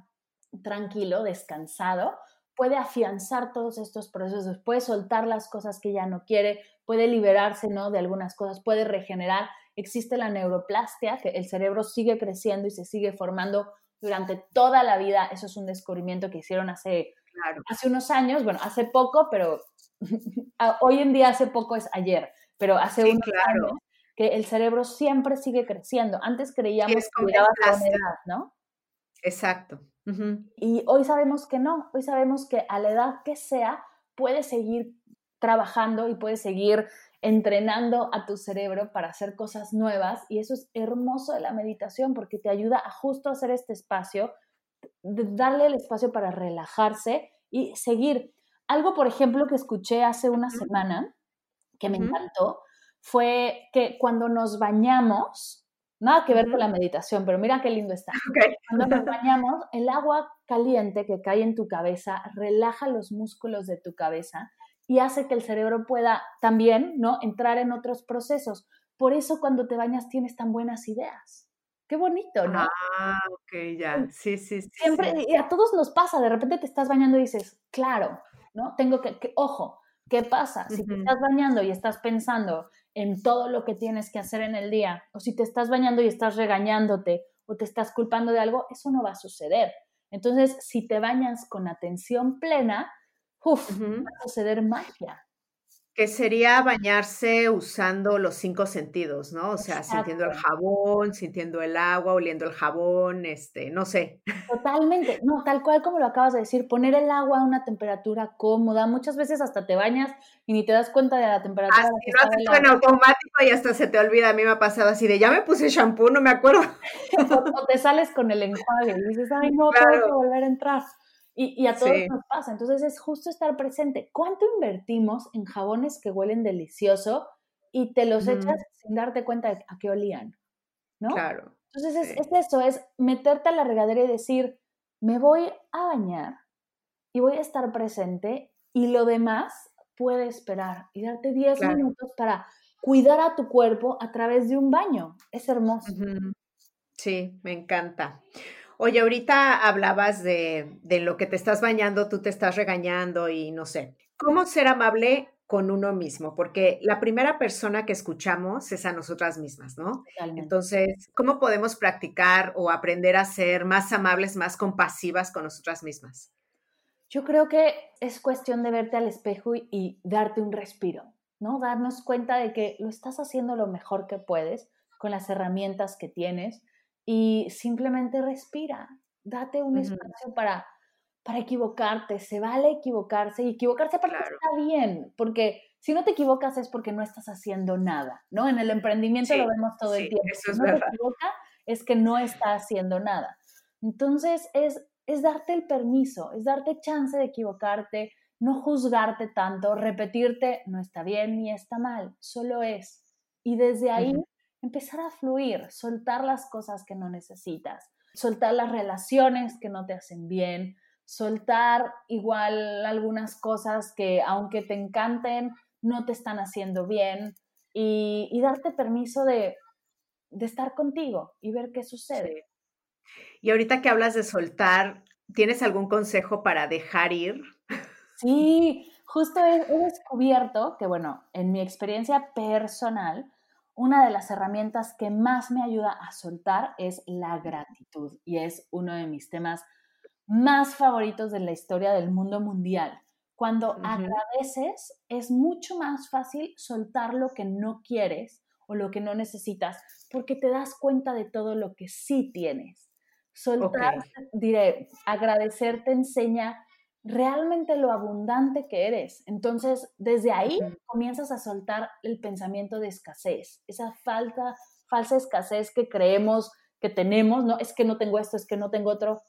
tranquilo, descansado, puede afianzar todos estos procesos, puede soltar las cosas que ya no quiere, puede liberarse, ¿no? De algunas cosas, puede regenerar. Existe la neuroplastia, que el cerebro sigue creciendo y se sigue formando durante toda la vida. Eso es un descubrimiento que hicieron hace, hace unos años, bueno, hace poco, pero hoy en día hace poco es ayer, pero hace unos años que el cerebro siempre sigue creciendo. Antes creíamos que llegaba a la edad, ¿no? Exacto. Y hoy sabemos que no, hoy sabemos que a la edad que sea puede seguir trabajando y puede seguir entrenando a tu cerebro para hacer cosas nuevas y eso es hermoso de la meditación porque te ayuda a justo hacer este espacio, darle el espacio para relajarse y seguir. Algo, por ejemplo, que escuché hace una semana que me encantó fue que cuando nos bañamos, nada que ver con la meditación, pero mira qué lindo está. Cuando nos bañamos, el agua caliente que cae en tu cabeza relaja los músculos de tu cabeza y hace que el cerebro pueda también, ¿no? Entrar en otros procesos. Por eso cuando te bañas tienes tan buenas ideas. Qué bonito, ¿no? Ah, ok, ya. Sí, sí, sí. Siempre, y a todos nos pasa, de repente te estás bañando y dices, claro, ¿no? Tengo que, ojo, ¿qué pasa? Si te estás bañando y estás pensando en todo lo que tienes que hacer en el día, o si te estás bañando y estás regañándote o te estás culpando de algo, eso no va a suceder. Entonces, si te bañas con atención plena, uf, va a suceder magia. Que sería bañarse usando los cinco sentidos, ¿no? O sea, sintiendo el jabón, sintiendo el agua, oliendo el jabón, este, no sé. Totalmente, no, tal cual como lo acabas de decir, poner el agua a una temperatura cómoda. Muchas veces hasta te bañas y ni te das cuenta de la temperatura. Así lo haces en automático y hasta se te olvida. A mí me ha pasado así de ya me puse shampoo, no me acuerdo. o, te sales con el enjuague y dices, ay, no, tengo que volver a entrar. Y, a todos nos pasa. Entonces es justo estar presente. ¿Cuánto invertimos en jabones que huelen delicioso y te los echas sin darte cuenta de a qué olían? ¿No? Claro. Entonces es, eso, es meterte a la regadera y decir, me voy a bañar y voy a estar presente y lo demás puede esperar y darte 10 minutos para cuidar a tu cuerpo a través de un baño. Es hermoso. Sí, me encanta. Oye, ahorita hablabas de, de lo que te estás bañando, tú te estás regañando y no sé. ¿Cómo ser amable con uno mismo? Porque la primera persona que escuchamos es a nosotras mismas, ¿no? Entonces, ¿cómo podemos practicar o aprender a ser más amables, más compasivas con nosotras mismas? Yo creo que es cuestión de verte al espejo y, y darte un respiro, ¿no? Darnos cuenta de que lo estás haciendo lo mejor que puedes con las herramientas que tienes y simplemente respira, date un espacio para, para equivocarte, se vale equivocarse y equivocarse porque está bien, porque si no te equivocas es porque no estás haciendo nada, ¿no? En el emprendimiento lo vemos todo el tiempo. Eso es si no te equivocas es que no está haciendo nada. Entonces es, es darte el permiso, es darte chance de equivocarte, no juzgarte tanto, repetirte, no está bien ni está mal, solo es. Y desde ahí empezar a fluir, soltar las cosas que no necesitas, soltar las relaciones que no te hacen bien, soltar igual algunas cosas que aunque te encanten, no te están haciendo bien y, darte permiso de, estar contigo y ver qué sucede. Y ahorita que hablas de soltar, ¿tienes algún consejo para dejar ir? Sí, justo he descubierto que, bueno, en mi experiencia personal, una de las herramientas que más me ayuda a soltar es la gratitud y es uno de mis temas más favoritos de la historia del mundo mundial. Cuando agradeces es mucho más fácil soltar lo que no quieres o lo que no necesitas porque te das cuenta de todo lo que sí tienes. Soltar, diré, agradecer te enseña realmente lo abundante que eres. Entonces, desde ahí comienzas a soltar el pensamiento de escasez, esa falta, falsa escasez que creemos que tenemos, no, es que no tengo esto, es que no tengo otro.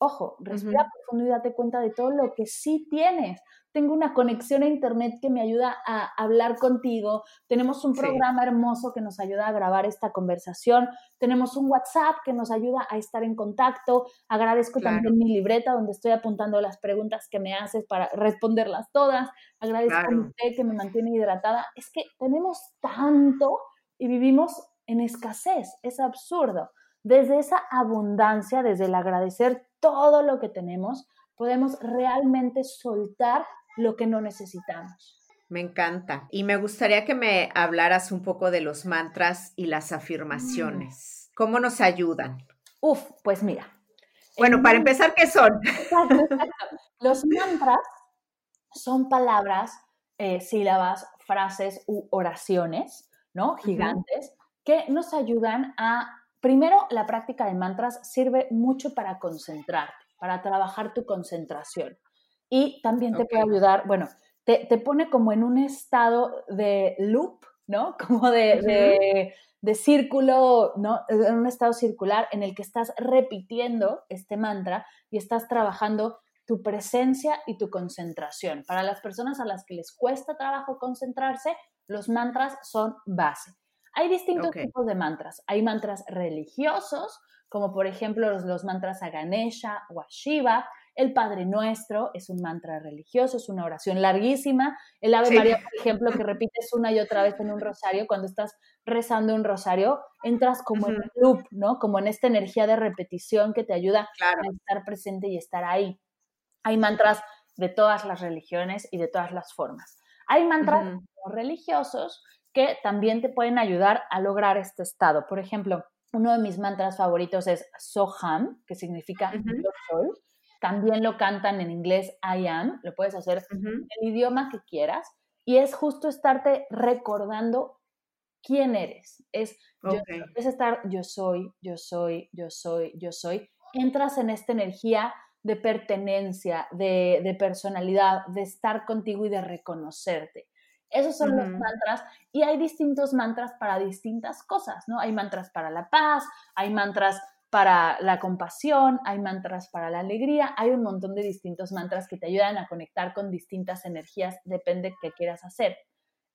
Ojo, respira profundo y date cuenta de todo lo que sí tienes. Tengo una conexión a Internet que me ayuda a hablar contigo, tenemos un programa hermoso que nos ayuda a grabar esta conversación, tenemos un WhatsApp que nos ayuda a estar en contacto, agradezco también mi libreta donde estoy apuntando las preguntas que me haces para responderlas todas, agradezco a usted que me mantiene hidratada, es que tenemos tanto y vivimos en escasez, es absurdo. Desde esa abundancia, desde el agradecer todo lo que tenemos, podemos realmente soltar lo que no necesitamos. Me encanta. Y me gustaría que me hablaras un poco de los mantras y las afirmaciones. ¿Cómo nos ayudan? Uf, pues mira. Bueno, para empezar, ¿qué son? Los mantras son palabras, eh, sílabas, frases u oraciones, ¿no? Gigantes, que nos ayudan a, primero, la práctica de mantras sirve mucho para concentrarte, para trabajar tu concentración y también te puede ayudar, bueno, te, te, pone como en un estado de loop, ¿no? Como de, de, de, círculo, ¿no? En un estado circular en el que estás repitiendo este mantra y estás trabajando tu presencia y tu concentración. Para las personas a las que les cuesta trabajo concentrarse, los mantras son base. Hay distintos tipos de mantras. Hay mantras religiosos, como por ejemplo los, los mantras a Ganesha o a Shiva, el Padre Nuestro es un mantra religioso, es una oración larguísima. El Ave María, por ejemplo, que repites una y otra vez en un rosario, cuando estás rezando un rosario, entras como en un loop, ¿no? Como en esta energía de repetición que te ayuda a estar presente y estar ahí. Hay mantras de todas las religiones y de todas las formas. Hay mantras religiosos que también te pueden ayudar a lograr este estado. Por ejemplo, uno de mis mantras favoritos es Soham, que significa yo soy. También lo cantan en inglés I am, lo puedes hacer en el idioma que quieras. y es justo estarte recordando quién eres. Es, es estar yo soy, yo soy, yo soy, yo soy. Entras en esta energía de pertenencia, de, de personalidad, de estar contigo y de reconocerte. Esos son los mantras y hay distintos mantras para distintas cosas, ¿no? Hay mantras para la paz, hay mantras para la compasión, hay mantras para la alegría, hay un montón de distintos mantras que te ayudan a conectar con distintas energías, depende de qué quieras hacer.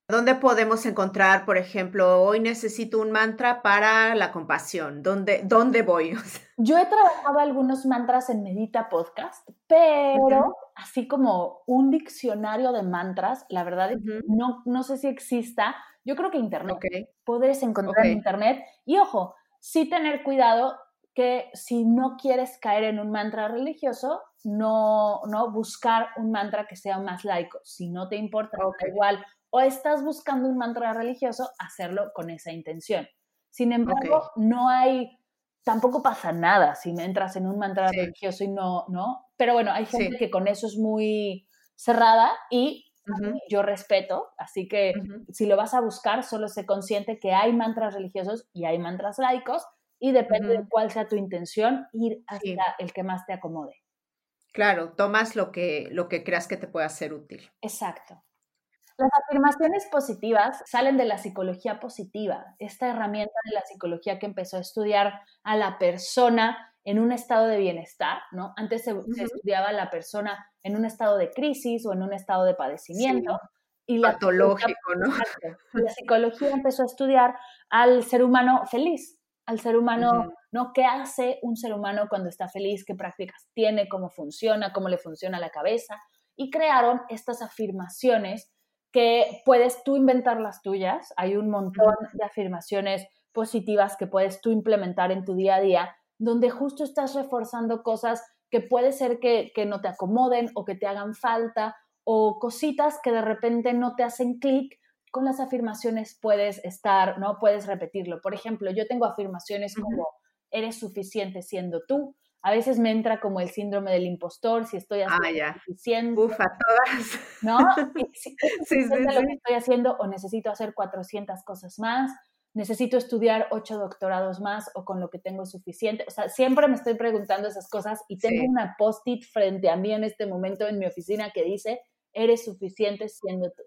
¿Dónde podemos encontrar, por ejemplo, hoy necesito un mantra para la compasión? ¿Dónde, dónde voy? Yo he trabajado algunos mantras en Medita Podcast, pero así como un diccionario de mantras, la verdad es que no, no sé si exista. Yo creo que Internet. Puedes encontrar en Internet. Y ojo, sí tener cuidado que si no quieres caer en un mantra religioso, no, no buscar un mantra que sea más laico. Si no te importa, igual, o estás buscando un mantra religioso, hacerlo con esa intención. Sin embargo, no hay, tampoco pasa nada si entras en un mantra religioso y no, ¿no? Pero bueno, hay gente que con eso es muy cerrada y yo respeto, así que si lo vas a buscar, solo sé consciente que hay mantras religiosos y hay mantras laicos y depende de cuál sea tu intención, ir hacia el que más te acomode. Claro, tomas lo que, lo que creas que te pueda ser útil. Exacto. Las afirmaciones positivas salen de la psicología positiva, esta herramienta de la psicología que empezó a estudiar a la persona en un estado de bienestar, ¿no? Antes se, estudiaba a la persona en un estado de crisis o en un estado de padecimiento. Y la Patológico, ¿no? La psicología empezó a estudiar al ser humano feliz, al ser humano, ¿no? ¿Qué hace un ser humano cuando está feliz? ¿Qué prácticas tiene? ¿Cómo funciona? ¿Cómo le funciona la cabeza? Y crearon estas afirmaciones que puedes tú inventar las tuyas. Hay un montón de afirmaciones positivas que puedes tú implementar en tu día a día, donde justo estás reforzando cosas que puede ser que, que no te acomoden o que te hagan falta o cositas que de repente no te hacen clic con las afirmaciones puedes estar, ¿no? Puedes repetirlo. Por ejemplo, yo tengo afirmaciones como eres suficiente siendo tú. A veces me entra como el síndrome del impostor, si estoy haciendo ah, suficiente. Ufa, todas. ¿No? sí, sí, sí, lo que estoy haciendo o necesito hacer 400 cosas más, necesito estudiar 8 doctorados más o con lo que tengo es suficiente. O sea, siempre me estoy preguntando esas cosas y tengo una post-it frente a mí en este momento en mi oficina que dice, eres suficiente siendo tú.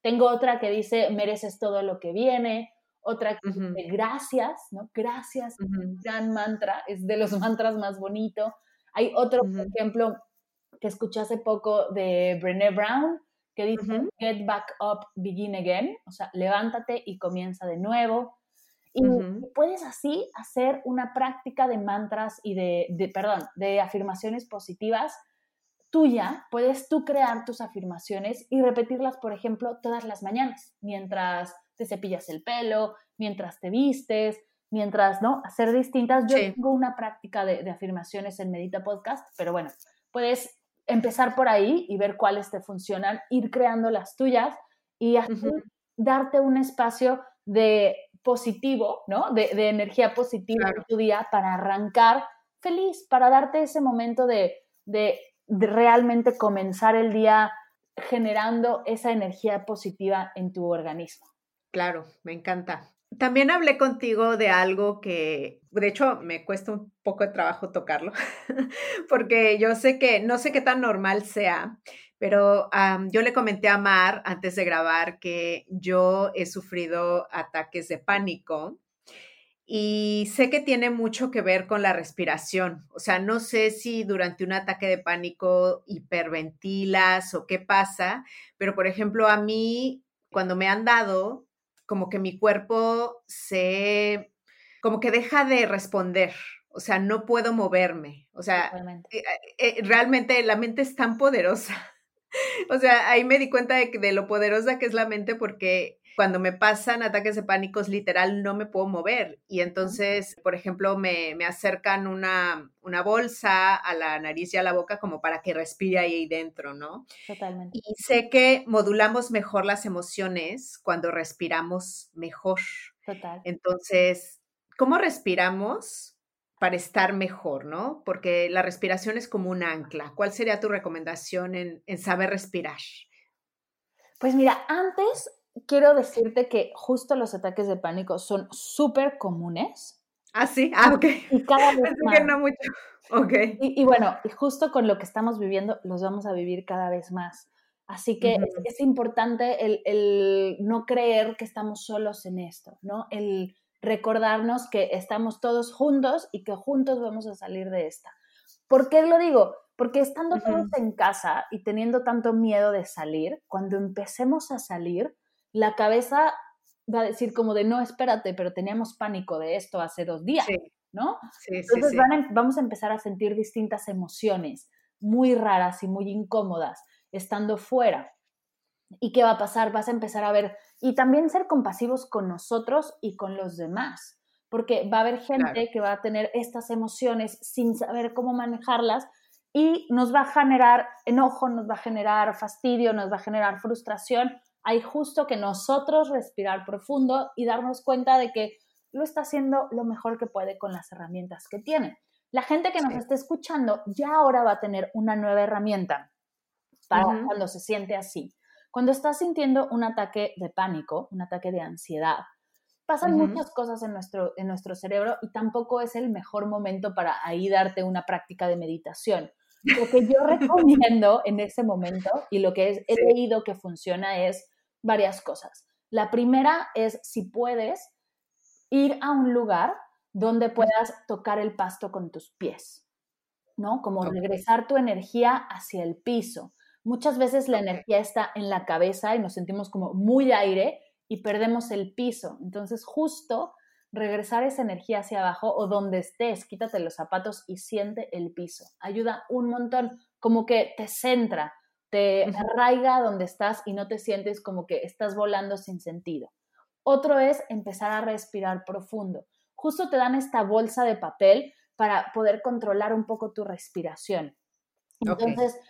Tengo otra que dice, mereces todo lo que viene. Otra que dice, gracias, ¿no? Gracias, gran mantra, es de los mantras más bonitos. Hay otro, por ejemplo, que escuché hace poco de Brené Brown, que dice, get back up, begin again, o sea, levántate y comienza de nuevo. Y puedes así hacer una práctica de mantras y de, de, perdón, de afirmaciones positivas tuya, puedes tú crear tus afirmaciones y repetirlas, por ejemplo, todas las mañanas, mientras te cepillas el pelo, mientras te vistes, mientras, ¿no? Hacer distintas. Yo tengo una práctica de, afirmaciones en Medita Podcast, pero bueno, puedes empezar por ahí y ver cuáles te funcionan, ir creando las tuyas y así darte un espacio de positivo, ¿no? De, energía positiva en tu día para arrancar feliz, para darte ese momento de, de realmente comenzar el día generando esa energía positiva en tu organismo. Claro, me encanta. También hablé contigo de algo que, de hecho, me cuesta un poco de trabajo tocarlo, porque yo sé que, no sé qué tan normal sea, pero yo le comenté a Mar antes de grabar que yo he sufrido ataques de pánico y sé que tiene mucho que ver con la respiración. O sea, no sé si durante un ataque de pánico hiperventilas o qué pasa, pero por ejemplo, a mí, cuando me han dado, como que mi cuerpo se, como que deja de responder. O sea, no puedo moverme. O sea, eh, eh, realmente la mente es tan poderosa. O sea, ahí me di cuenta de, de lo poderosa que es la mente porque cuando me pasan ataques de pánicos, literal, no me puedo mover. Y entonces, por ejemplo, me, acercan una, una, bolsa a la nariz y a la boca como para que respire ahí dentro, ¿no? Totalmente. Y sé que modulamos mejor las emociones cuando respiramos mejor. Total. Entonces, ¿cómo respiramos? para estar mejor, ¿no? Porque la respiración es como un ancla. ¿Cuál sería tu recomendación en, en saber respirar? Pues mira, antes quiero decirte que justo los ataques de pánico son súper comunes. Ah, sí, ah, ok. Y cada vez más. Que no mucho. Ok. Y, bueno, y justo con lo que estamos viviendo, los vamos a vivir cada vez más. Así que es, importante el, el, no creer que estamos solos en esto, ¿no? El recordarnos que estamos todos juntos y que juntos vamos a salir de esta. ¿Por qué lo digo? Porque estando todos en casa y teniendo tanto miedo de salir, cuando empecemos a salir, la cabeza va a decir como de, no, espérate, pero teníamos pánico de esto hace dos días, ¿no? Sí, Entonces em, vamos a empezar a sentir distintas emociones muy raras y muy incómodas estando fuera. ¿Y qué va a pasar? Vas a empezar a ver y también ser compasivos con nosotros y con los demás, porque va a haber gente que va a tener estas emociones sin saber cómo manejarlas y nos va a generar enojo, nos va a generar fastidio, nos va a generar frustración. Hay justo que nosotros respirar profundo y darnos cuenta de que lo está haciendo lo mejor que puede con las herramientas que tiene. La gente que nos esté escuchando ya ahora va a tener una nueva herramienta para cuando se siente así. Cuando estás sintiendo un ataque de pánico, un ataque de ansiedad, pasan muchas cosas en nuestro, en nuestro cerebro y tampoco es el mejor momento para ahí darte una práctica de meditación. Lo que yo recomiendo en ese momento y lo que he leído que funciona es varias cosas. La primera es si puedes ir a un lugar donde puedas tocar el pasto con tus pies, ¿no? Como regresar tu energía hacia el piso. Muchas veces la energía está en la cabeza y nos sentimos como muy aire y perdemos el piso. Entonces, justo regresar esa energía hacia abajo o donde estés, quítate los zapatos y siente el piso. Ayuda un montón, como que te centra, te arraiga donde estás y no te sientes como que estás volando sin sentido. Otro es empezar a respirar profundo. Justo te dan esta bolsa de papel para poder controlar un poco tu respiración. Entonces,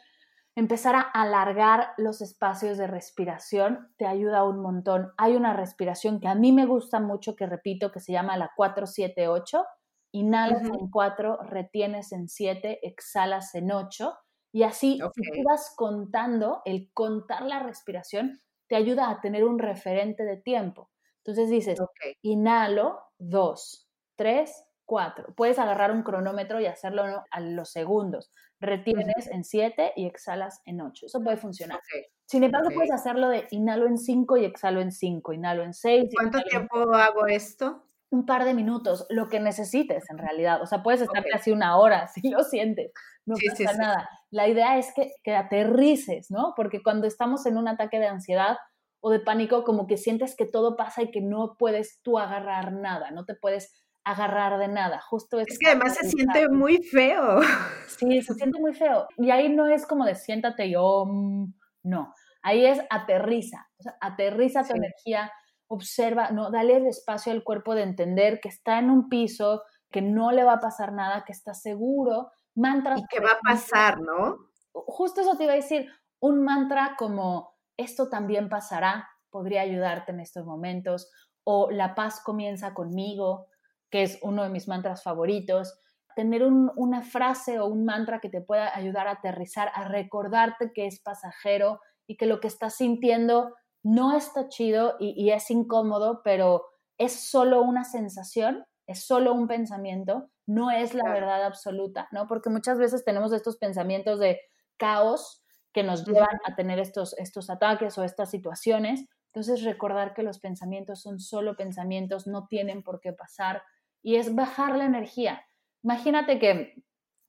empezar a alargar los espacios de respiración te ayuda un montón. Hay una respiración que a mí me gusta mucho, que repito, que se llama la 478. Inhalas en 4, retienes en 7, exhalas en 8. Y así, si tú vas contando, el contar la respiración te ayuda a tener un referente de tiempo. Entonces dices, inhalo 2, 3, 4. Puedes agarrar un cronómetro y hacerlo a los segundos retienes en 7 y exhalas en 8. Eso puede funcionar. Sin embargo, puedes hacerlo de inhalo en 5 y exhalo en 5, inhalo en 6. ¿Cuánto tiempo hago esto? Un par de minutos, lo que necesites en realidad. O sea, puedes estar casi una hora si lo sientes. No pasa nada. La idea es que, que aterrices, ¿no? Porque cuando estamos en un ataque de ansiedad o de pánico, como que sientes que todo pasa y que no puedes tú agarrar nada, no te puedes agarrar de nada. Justo es, que además se siente muy feo. Sí, se siente muy feo. Y ahí no es como de siéntate y oh, mm", no. Ahí es aterriza. O sea, aterriza tu energía, observa, no, dale el espacio al cuerpo de entender que está en un piso, que no le va a pasar nada, que está seguro. Mantras. Y que va a pasar, ¿no? Justo eso te iba a decir. Un mantra como esto también pasará podría ayudarte en estos momentos. O la paz comienza conmigo que es uno de mis mantras favoritos. Tener una frase o un mantra que te pueda ayudar a aterrizar, a recordarte que es pasajero y que lo que estás sintiendo no está chido y, es incómodo, pero es solo una sensación, es solo un pensamiento, no es la verdad absoluta, ¿no? Porque muchas veces tenemos estos pensamientos de caos que nos llevan a tener estos, estos ataques o estas situaciones. Entonces, recordar que los pensamientos son solo pensamientos, no tienen por qué pasar, y es bajar la energía. Imagínate que,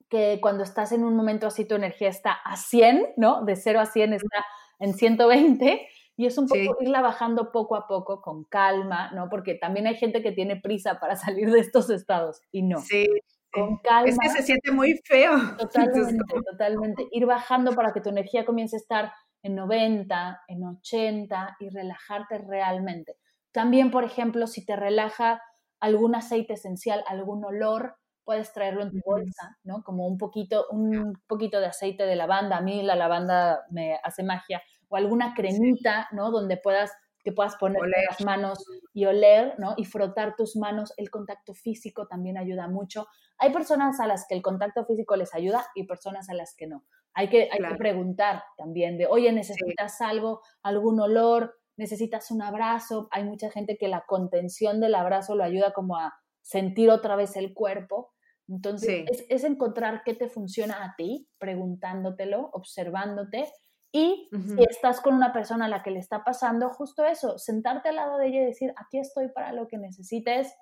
que cuando estás en un momento así tu energía está a 100, ¿no? De 0 a 100 está en 120 y es un poco irla bajando poco a poco con calma, ¿no? Porque también hay gente que tiene prisa para salir de estos estados y no. Sí. Con calma. Es que se siente muy feo. Totalmente, totalmente. Ir bajando para que tu energía comience a estar en 90, en 80 y relajarte realmente. También, por ejemplo, si te relaja algún aceite esencial, algún olor, puedes traerlo en tu bolsa, ¿no? Como un poquito, un poquito de aceite de lavanda. A mí la lavanda me hace magia. O alguna cremita, ¿no? Donde puedas que puedas poner las manos y oler, ¿no? Y frotar tus manos. El contacto físico también ayuda mucho. Hay personas a las que el contacto físico les ayuda y personas a las que no. Hay que, hay que preguntar también de, oye, ¿necesitas algo, algún olor? ¿Necesitas un abrazo? Hay mucha gente que la contención del abrazo lo ayuda como a sentir otra vez el cuerpo. Entonces, es, encontrar qué te funciona a ti, preguntándotelo, observándote. Y si estás con una persona a la que le está pasando, justo eso, sentarte al lado de ella y decir, aquí estoy para lo que necesites,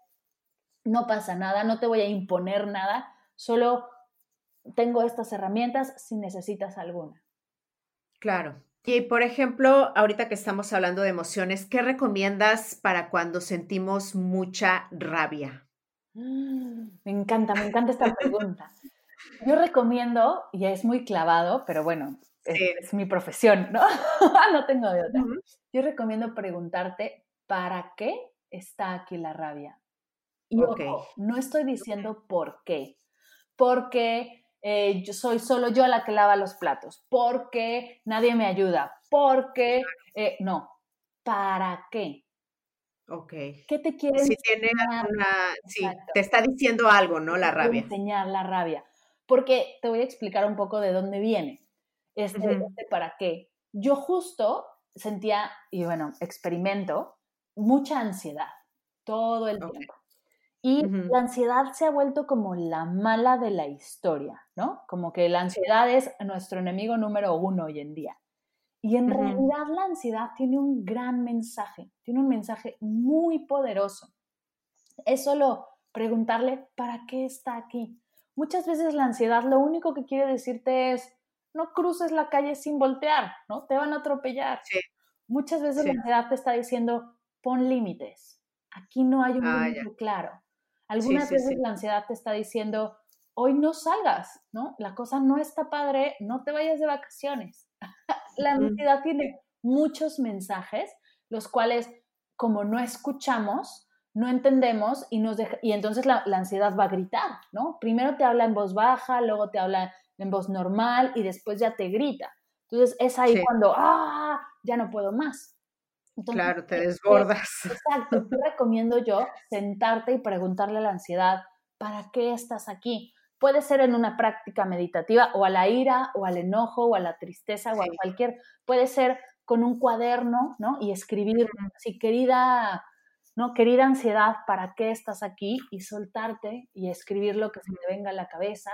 no pasa nada, no te voy a imponer nada, solo tengo estas herramientas si necesitas alguna. Claro. Y por ejemplo, ahorita que estamos hablando de emociones, ¿qué recomiendas para cuando sentimos mucha rabia? Me encanta, me encanta esta pregunta. Yo recomiendo, y es muy clavado, pero bueno, es, mi profesión, ¿no? no tengo de otra. Yo recomiendo preguntarte, ¿para qué está aquí la rabia? Y no estoy diciendo por qué. Porque eh, yo soy solo yo la que lava los platos, porque nadie me ayuda, porque eh, no, ¿para qué? Ok. ¿Qué te quiere Si tiene una, sí, te está diciendo algo, ¿no? La rabia. Enseñar la rabia. Porque te voy a explicar un poco de dónde viene. Este, este para qué. Yo justo sentía, y bueno, experimento, mucha ansiedad todo el tiempo. Y la ansiedad se ha vuelto como la mala de la historia, ¿no? Como que la ansiedad es nuestro enemigo número uno hoy en día. Y en realidad la ansiedad tiene un gran mensaje, tiene un mensaje muy poderoso. Es solo preguntarle, ¿para qué está aquí? Muchas veces la ansiedad lo único que quiere decirte es, no cruces la calle sin voltear, ¿no? Te van a atropellar. Muchas veces la ansiedad te está diciendo, pon límites. Aquí no hay un ah, límite claro. Algunas veces la ansiedad te está diciendo, hoy no salgas, ¿no? La cosa no está padre, no te vayas de vacaciones. la ansiedad tiene muchos mensajes, los cuales, como no escuchamos, no entendemos y, nos y entonces la, ansiedad va a gritar, ¿no? Primero te habla en voz baja, luego te habla en voz normal y después ya te grita. Entonces es ahí cuando, ah, ya no puedo más claro, te desbordas. Exacto, te recomiendo yo sentarte y preguntarle a la ansiedad, ¿para qué estás aquí? Puede ser en una práctica meditativa o a la ira o al enojo o a la tristeza o a cualquier, puede ser con un cuaderno, ¿no? Y escribir, si querida, ¿no? Querida ansiedad, ¿para qué estás aquí? Y soltarte y escribir lo que se te venga a la cabeza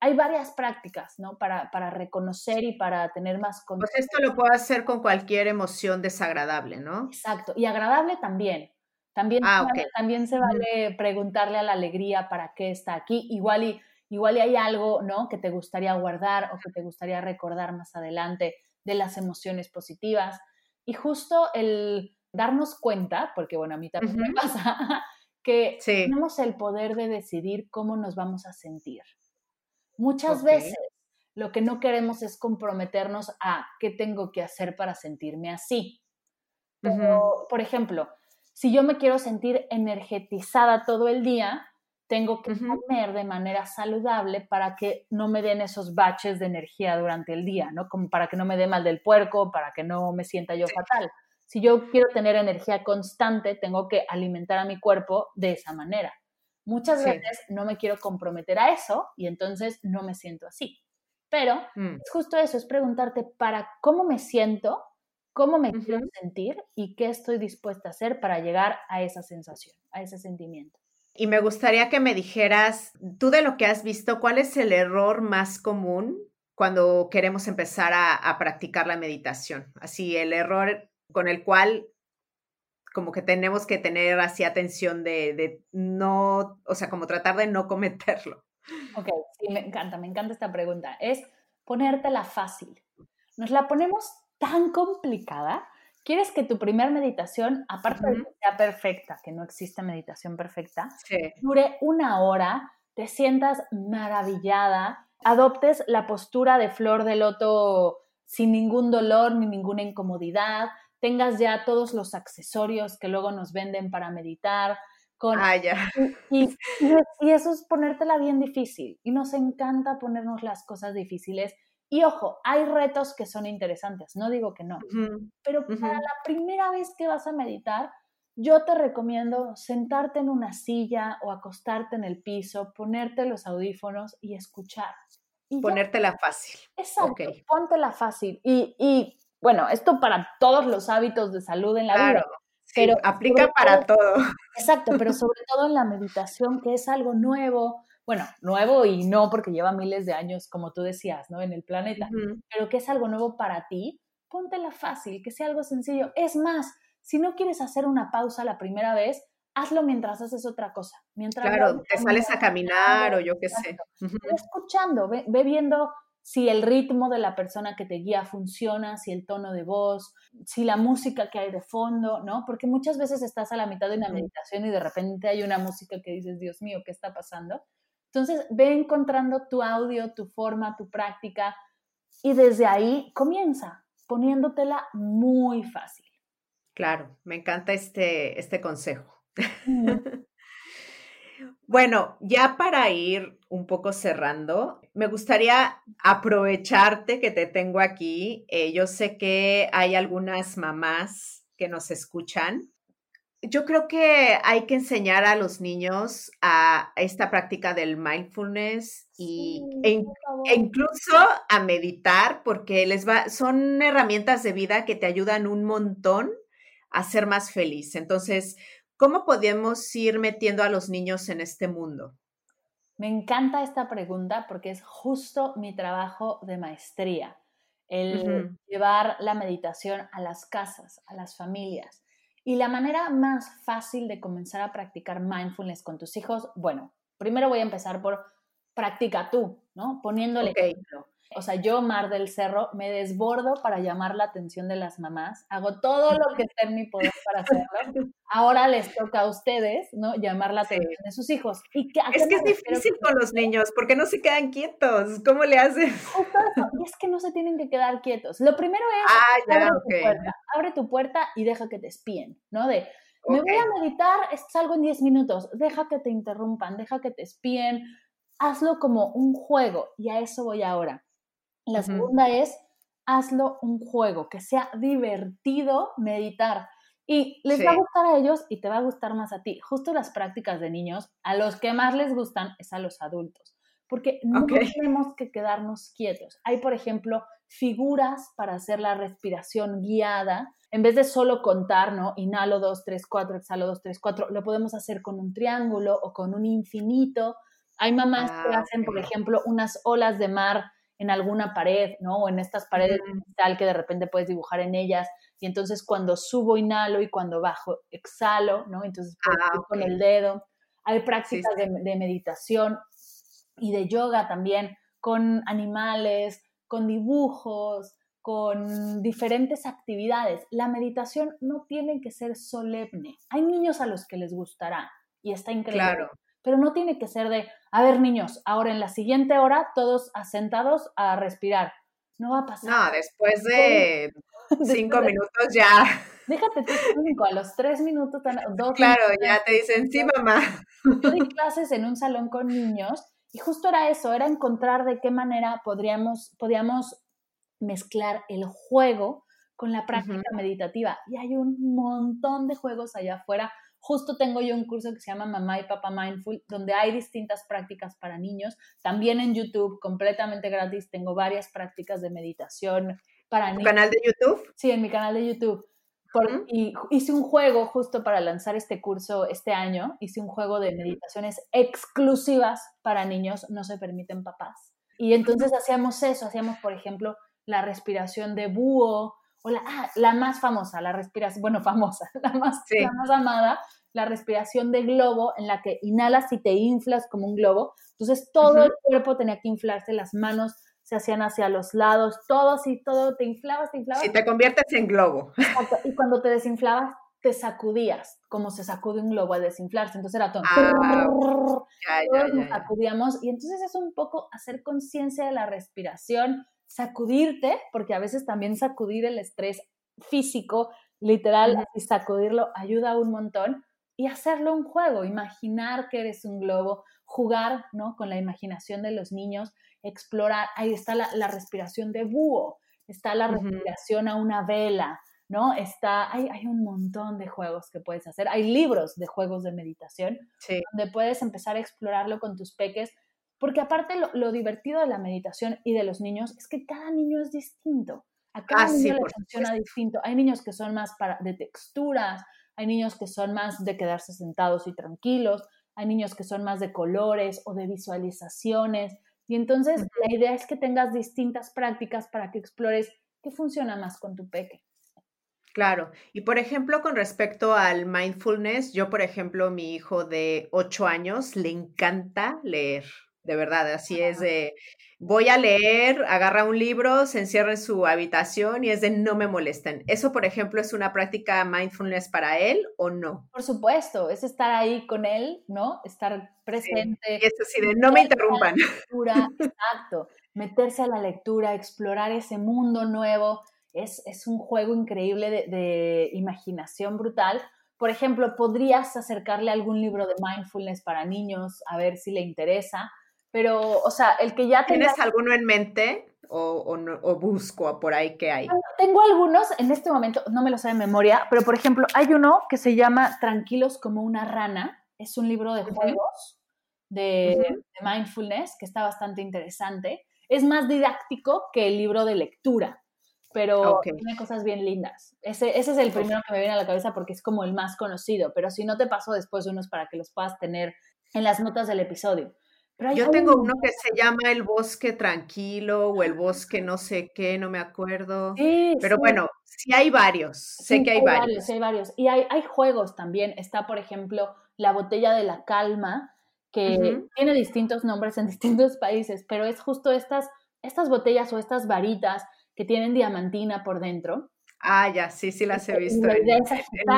hay varias prácticas, ¿no? Para, para reconocer y para tener más Pues esto lo puedo hacer con cualquier emoción desagradable, ¿no? Exacto. Y agradable también. También, ah, también se vale preguntarle a la alegría para qué está aquí. Igual y, igual y hay algo, ¿no? Que te gustaría guardar o que te gustaría recordar más adelante de las emociones positivas. Y justo el darnos cuenta, porque bueno, a mí también me pasa, que tenemos el poder de decidir cómo nos vamos a sentir. Muchas veces lo que no queremos es comprometernos a qué tengo que hacer para sentirme así. Pero, por ejemplo, si yo me quiero sentir energetizada todo el día, tengo que comer de manera saludable para que no me den esos baches de energía durante el día, ¿no? Como para que no me dé mal del puerco, para que no me sienta yo fatal. Si yo quiero tener energía constante, tengo que alimentar a mi cuerpo de esa manera. Muchas veces no me quiero comprometer a eso y entonces no me siento así. Pero mm. es justo eso, es preguntarte para cómo me siento, cómo me quiero sentir y qué estoy dispuesta a hacer para llegar a esa sensación, a ese sentimiento. Y me gustaría que me dijeras, tú de lo que has visto, ¿cuál es el error más común cuando queremos empezar a, a practicar la meditación? Así, el error con el cual como que tenemos que tener así atención de, no, o sea, como tratar de no cometerlo. Ok, sí, me encanta, me encanta esta pregunta. Es ponértela fácil. Nos la ponemos tan complicada. ¿Quieres que tu primera meditación, aparte de que sea perfecta, que no existe meditación perfecta, dure una hora, te sientas maravillada, adoptes la postura de flor de loto sin ningún dolor ni ninguna incomodidad, tengas ya todos los accesorios que luego nos venden para meditar. Con, ah, ya. Y, eso es ponértela bien difícil. Y nos encanta ponernos las cosas difíciles. Y ojo, hay retos que son interesantes, no digo que no, pero para la primera vez que vas a meditar, yo te recomiendo sentarte en una silla o acostarte en el piso, ponerte los audífonos y escuchar. Ponértela fácil. Exacto, póntela fácil. Y, y, bueno, esto para todos los hábitos de salud en la vida. pero aplica para todo. Exacto, pero sobre todo en la meditación, que es algo nuevo, bueno, nuevo y no porque lleva miles de años, como tú decías, ¿no? En el planeta, pero que es algo nuevo para ti, póntela fácil, que sea algo sencillo. Es más, si no quieres hacer una pausa la primera vez, hazlo mientras haces otra cosa. Mientras claro, te sales a caminar o yo qué sé. Ve escuchando, ve, viendo si el ritmo de la persona que te guía funciona, si el tono de voz, si la música que hay de fondo, ¿no? Porque muchas veces estás a la mitad de una meditación y de repente hay una música que dices, Dios mío, ¿qué está pasando? Entonces, ve encontrando tu audio, tu forma, tu práctica y desde ahí comienza poniéndotela muy fácil. Claro, me encanta este, este consejo. Bueno, ya para ir un poco cerrando, me gustaría aprovecharte que te tengo aquí. Eh, yo sé que hay algunas mamás que nos escuchan. Yo creo que hay que enseñar a los niños a esta práctica del mindfulness y, e, e, incluso a meditar porque les va, son herramientas de vida que te ayudan un montón a ser más feliz. Entonces, ¿Cómo podemos ir metiendo a los niños en este mundo? Me encanta esta pregunta porque es justo mi trabajo de maestría, el llevar la meditación a las casas, a las familias. Y la manera más fácil de comenzar a practicar mindfulness con tus hijos, bueno, primero voy a empezar por practica tú, ¿no? Poniéndole ejemplo. O sea, yo, Mar del Cerro, me desbordo para llamar la atención de las mamás. Hago todo lo que está en mi poder para hacerlo. Ahora les toca a ustedes, ¿no? Llamar la atención de sus hijos. ¿Y es que es difícil con los niños, porque no se quedan quietos. ¿Cómo le haces? Y es que no se tienen que quedar quietos. Lo primero es, ah, abre, tu puerta, abre tu puerta y deja que te espíen, ¿no? De, me voy a meditar, salgo en 10 minutos, deja que te interrumpan, deja que te espíen, hazlo como un juego y a eso voy ahora la segunda es, hazlo un juego, que sea divertido meditar. Y les va a gustar a ellos y te va a gustar más a ti. Justo las prácticas de niños, a los que más les gustan es a los adultos, porque no tenemos que quedarnos quietos. Hay, por ejemplo, figuras para hacer la respiración guiada. En vez de solo contar, ¿no? Inhalo 2, 3, 4, exhalo 2, 3, 4, lo podemos hacer con un triángulo o con un infinito. Hay mamás que ah, hacen, por ejemplo, unas olas de mar en alguna pared, ¿no? O en estas paredes tal que de repente puedes dibujar en ellas. Y entonces cuando subo, inhalo y cuando bajo, exhalo, ¿no? Entonces ah, con el dedo. Hay prácticas De, de meditación y de yoga también con animales, con dibujos, con diferentes actividades. La meditación no tiene que ser solemne. Hay niños a los que les gustará y está increíble. Claro pero no tiene que ser de, a ver niños, ahora en la siguiente hora todos asentados a respirar. No va a pasar. No, después de cinco minutos ya. Déjate tú cinco, a los tres minutos, dos Claro, ya te dicen, sí, mamá. Yo di clases en un salón con niños y justo era eso, era encontrar de qué manera podríamos, podíamos mezclar el juego con la práctica meditativa. Y hay un montón de juegos allá afuera Justo tengo yo un curso que se llama Mamá y Papá Mindful, donde hay distintas prácticas para niños. También en YouTube, completamente gratis, tengo varias prácticas de meditación para niños. ¿Tu canal de YouTube? Sí, en mi canal de YouTube. Y hice un juego justo para lanzar este curso este año. Hice un juego de meditaciones exclusivas para niños, no se permiten papás. Y entonces hacíamos eso, hacíamos, por ejemplo, la respiración de búho, o la, ah, la más famosa, la respiración, bueno, famosa, la más, la más amada, la respiración de globo, en la que inhalas y te inflas como un globo. Entonces todo el cuerpo tenía que inflarse, las manos se hacían hacia los lados, todo así, todo, te inflabas, te inflabas. Si te conviertes en globo. Y cuando te desinflabas, te sacudías, como se sacude un globo al desinflarse. Entonces era todo. Ah, todos nos sacudíamos. Y entonces es un poco hacer conciencia de la respiración, sacudirte, porque a veces también sacudir el estrés físico, literal, y sacudirlo ayuda un montón, y hacerlo un juego, imaginar que eres un globo, jugar ¿no? con la imaginación de los niños, explorar, ahí está la, respiración de búho, está la respiración a una vela, ¿no? Está, hay, hay, un montón de juegos que puedes hacer, hay libros de juegos de meditación, donde puedes empezar a explorarlo con tus peques porque aparte lo, divertido de la meditación y de los niños es que cada niño es distinto. A cada ah, niño le funciona distinto. Hay niños que son más para, de texturas, hay niños que son más de quedarse sentados y tranquilos, hay niños que son más de colores o de visualizaciones. Y entonces la idea es que tengas distintas prácticas para que explores qué funciona más con tu peque. Claro. Y por ejemplo, con respecto al mindfulness, yo, por ejemplo, mi hijo de 8 años le encanta leer, de verdad, así es de, voy a leer, agarra un libro, se encierra en su habitación y es de no me molesten. ¿Eso, por ejemplo, es una práctica mindfulness para él o no? Por supuesto, es estar ahí con él, ¿no? Estar presente. y eso sí, de no me interrumpan. exacto. Meterse a la lectura, explorar ese mundo nuevo es, un juego increíble de, imaginación brutal. Por ejemplo, podrías acercarle algún libro de mindfulness para niños a ver si le interesa, pero, o sea, el que ya ¿Tienes alguno en mente o, busco por ahí que hay? Tengo algunos, en este momento no me lo sé de memoria, pero por ejemplo, hay uno que se llama Tranquilos como una rana, es un libro de juegos de mindfulness que está bastante interesante. Es más didáctico que el libro de lectura pero tiene cosas bien lindas. Ese, ese es el primero que me viene a la cabeza porque es como el más conocido, pero si no te paso después unos para que los puedas tener en las notas del episodio. Yo tengo uno que se llama El Bosque Tranquilo o El Bosque no sé qué, no me acuerdo. pero bueno, sí hay varios, sé que hay, varios. Sí hay varios. Y hay, hay juegos también. Está, por ejemplo, La Botella de la Calma, que tiene distintos nombres en distintos países, pero es justo estas, estas botellas o estas varitas que tienen diamantina por dentro. Ah, ya, sí, sí las he visto en,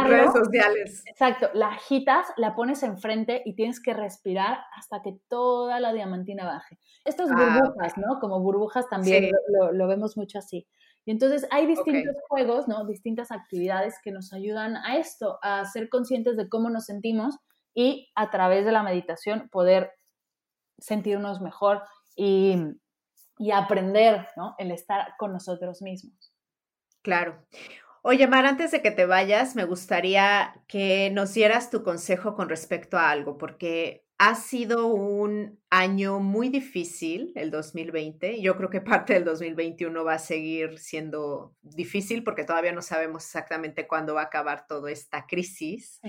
redes sociales. Exacto, la agitas, la pones enfrente y tienes que respirar hasta que toda la diamantina baje. Estas ah, burbujas, ¿no? Como burbujas también lo, vemos mucho así. Y entonces hay distintos juegos, ¿no? Distintas actividades que nos ayudan a esto, a ser conscientes de cómo nos sentimos y a través de la meditación poder sentirnos mejor y y aprender, ¿no? El estar con nosotros mismos. Claro. Oye, Mar, antes de que te vayas, me gustaría que nos dieras tu consejo con respecto a algo, porque ha sido un año muy difícil, el 2020. Yo creo que parte del 2021 va a seguir siendo difícil porque todavía no sabemos exactamente cuándo va a acabar toda esta crisis.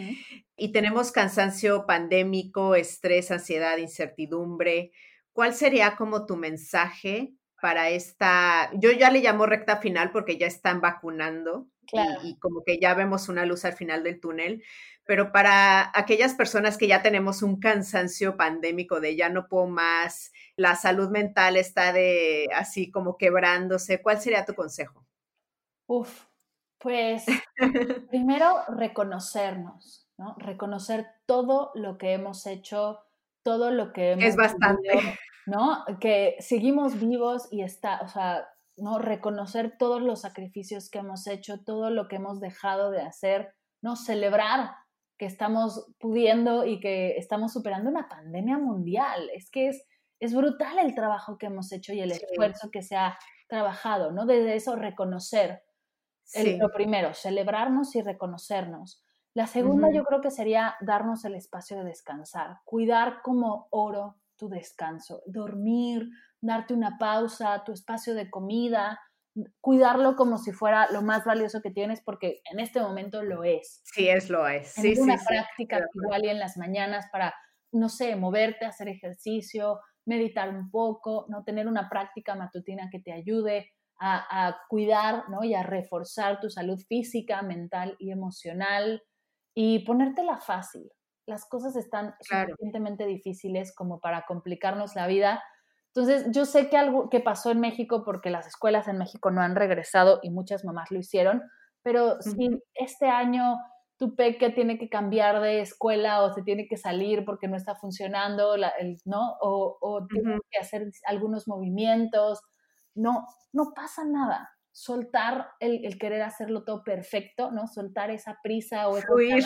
Y tenemos cansancio pandémico, estrés, ansiedad, incertidumbre. ¿cuál sería como tu mensaje para esta, yo ya le llamo recta final porque ya están vacunando y, como que ya vemos una luz al final del túnel, pero para aquellas personas que ya tenemos un cansancio pandémico de ya no puedo más, la salud mental está de así como quebrándose, ¿cuál sería tu consejo? Uf, pues primero reconocernos, ¿no? Reconocer todo lo que hemos hecho todo lo que hemos Es bastante. ¿No? Que seguimos vivos y está, o sea, ¿no? Reconocer todos los sacrificios que hemos hecho, todo lo que hemos dejado de hacer, ¿no? Celebrar que estamos pudiendo y que estamos superando una pandemia mundial. Es que es, es brutal el trabajo que hemos hecho y el esfuerzo que se ha trabajado, ¿no? Desde eso, reconocer. El, lo primero, celebrarnos y reconocernos. La segunda yo creo que sería darnos el espacio de descansar, cuidar como oro tu descanso, dormir, darte una pausa, tu espacio de comida, cuidarlo como si fuera lo más valioso que tienes porque en este momento lo es. Sí, es lo es. Sí, una práctica igual y en las mañanas para, no sé, moverte, hacer ejercicio, meditar un poco, no tener una práctica matutina que te ayude a, a cuidar ¿no? y a reforzar tu salud física, mental y emocional y ponértela fácil. Las cosas están suficientemente difíciles como para complicarnos la vida. Entonces, yo sé que algo que pasó en México, porque las escuelas en México no han regresado y muchas mamás lo hicieron, pero si este año tu peque tiene que cambiar de escuela o se tiene que salir porque no está funcionando, ¿no? O, o tiene que hacer algunos movimientos, no, no pasa nada soltar el, querer hacerlo todo perfecto, ¿no? Soltar esa prisa o esa fluir.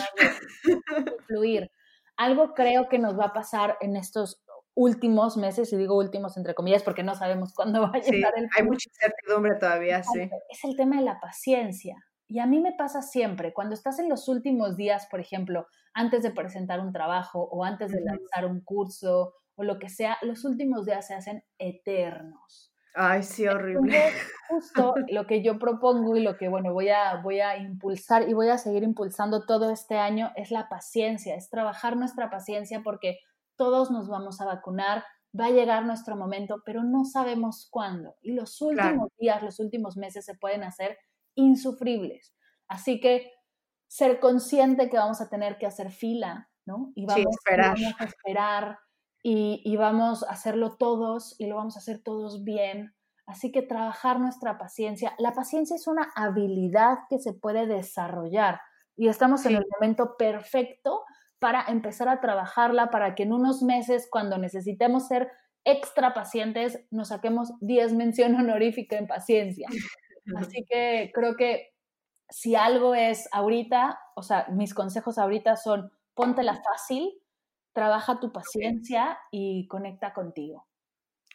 fluir. Algo creo que nos va a pasar en estos últimos meses, y digo últimos entre comillas porque no sabemos cuándo va a llegar el Hay mucha incertidumbre todavía, sí. Es el tema de la paciencia. Y a mí me pasa siempre, cuando estás en los últimos días, por ejemplo, antes de presentar un trabajo o antes de lanzar un curso o lo que sea, los últimos días se hacen eternos. Ay, sí, horrible. justo lo que yo propongo y lo que, bueno, voy a, voy a impulsar y voy a seguir impulsando todo este año es la paciencia, es trabajar nuestra paciencia porque todos nos vamos a vacunar, va a llegar nuestro momento, pero no sabemos cuándo. Y los últimos días, los últimos meses se pueden hacer insufribles. Así que ser consciente que vamos a tener que hacer fila, ¿no? Y vamos, a esperar y, y vamos a hacerlo todos y lo vamos a hacer todos bien. Así que trabajar nuestra paciencia. La paciencia es una habilidad que se puede desarrollar y estamos en el momento perfecto para empezar a trabajarla para que en unos meses, cuando necesitemos ser extra pacientes, nos saquemos 10 mención honorífica en paciencia. Así que creo que si algo es ahorita, o sea, mis consejos ahorita son póntela fácil, trabaja tu paciencia y conecta contigo.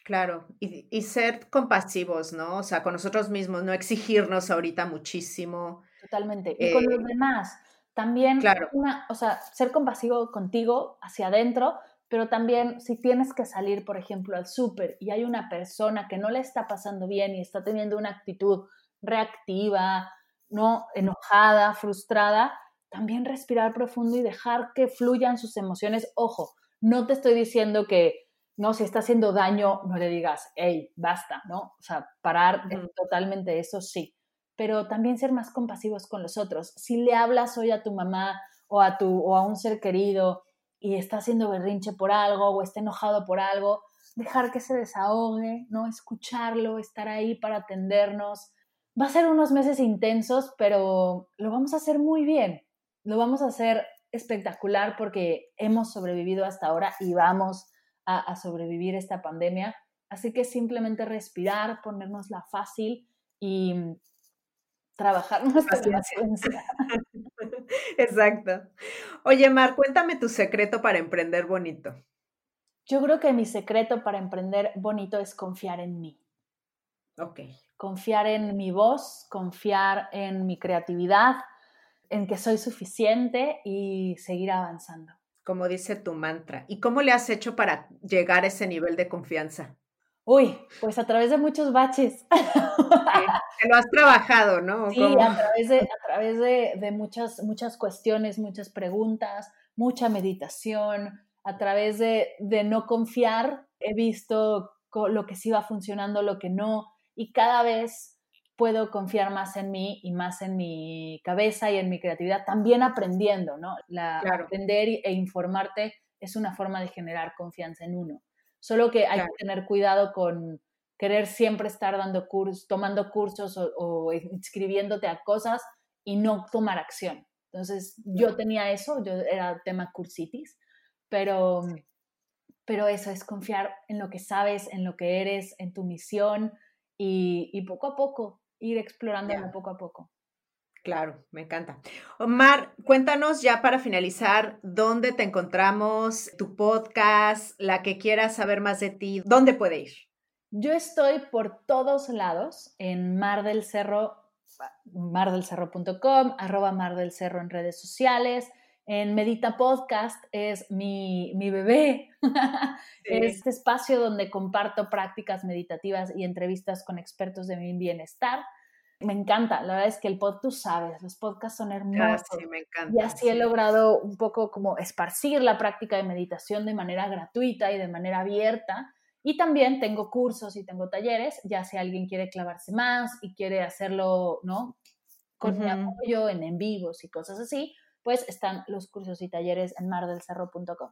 Claro, y, ser compasivos, ¿no? O sea, con nosotros mismos, no exigirnos ahorita muchísimo. Totalmente. Y con los eh, demás. También, claro. o sea, ser compasivo contigo hacia adentro, pero también si tienes que salir, por ejemplo, al súper y hay una persona que no le está pasando bien y está teniendo una actitud reactiva, no enojada, frustrada, también respirar profundo y dejar que fluyan sus emociones. Ojo, no te estoy diciendo que no, si está haciendo daño, no le digas, hey, basta, ¿no? O sea, parar totalmente eso sí pero también ser más compasivos con los otros. Si le hablas hoy a tu mamá o a, tu, o a un ser querido y está haciendo berrinche por algo o está enojado por algo, dejar que se desahogue, ¿no? Escucharlo, estar ahí para atendernos. Va a ser unos meses intensos, pero lo vamos a hacer muy bien. Lo vamos a hacer espectacular porque hemos sobrevivido hasta ahora y vamos a, a sobrevivir esta pandemia. Así que simplemente respirar, ponernosla fácil y trabajar nuestra paciencia. Exacto. Oye, Mar, cuéntame tu secreto para emprender bonito. Yo creo que mi secreto para emprender bonito es confiar en mí. Ok. Confiar en mi voz, confiar en mi creatividad, en que soy suficiente y seguir avanzando. Como dice tu mantra. ¿Y cómo le has hecho para llegar a ese nivel de confianza? Uy, pues a través de muchos baches. que lo has trabajado, ¿no? Sí, a través, de, a través de, muchas, muchas cuestiones, muchas preguntas, mucha meditación, a través de, de no confiar, he visto lo que sí va funcionando, lo que no, y cada vez puedo confiar más en mí y más en mi cabeza y en mi creatividad, también aprendiendo, ¿no? La, Aprender e informarte es una forma de generar confianza en uno. Solo que hay que tener cuidado con querer siempre estar dando cursos, tomando cursos o, inscribiéndote a cosas y no tomar acción. Entonces, yo tenía eso, yo era tema cursitis, pero, pero eso es confiar en lo que sabes, en lo que eres, en tu misión y, poco a poco ir explorándolo poco a poco. Claro, me encanta. Omar, cuéntanos ya para finalizar, ¿dónde te encontramos? Tu podcast, la que quieras saber más de ti, ¿dónde puede ir? Yo estoy por todos lados en Mar del Cerro, mardelcerro.com, arroba Mar del Cerro en redes sociales. En Medita Podcast es mi, mi bebé. Este espacio donde comparto prácticas meditativas y entrevistas con expertos de mi bienestar me encanta. La verdad es que el pod, tú sabes, los podcasts son hermosos. sí, me encanta. Y así he logrado un poco como esparcir la práctica de meditación de manera gratuita y de manera abierta. Y también tengo cursos y tengo talleres, ya si alguien quiere clavarse más y quiere hacerlo, ¿no? Con mi apoyo en en vivos y cosas así, pues están los cursos y talleres en mardelcerro.com.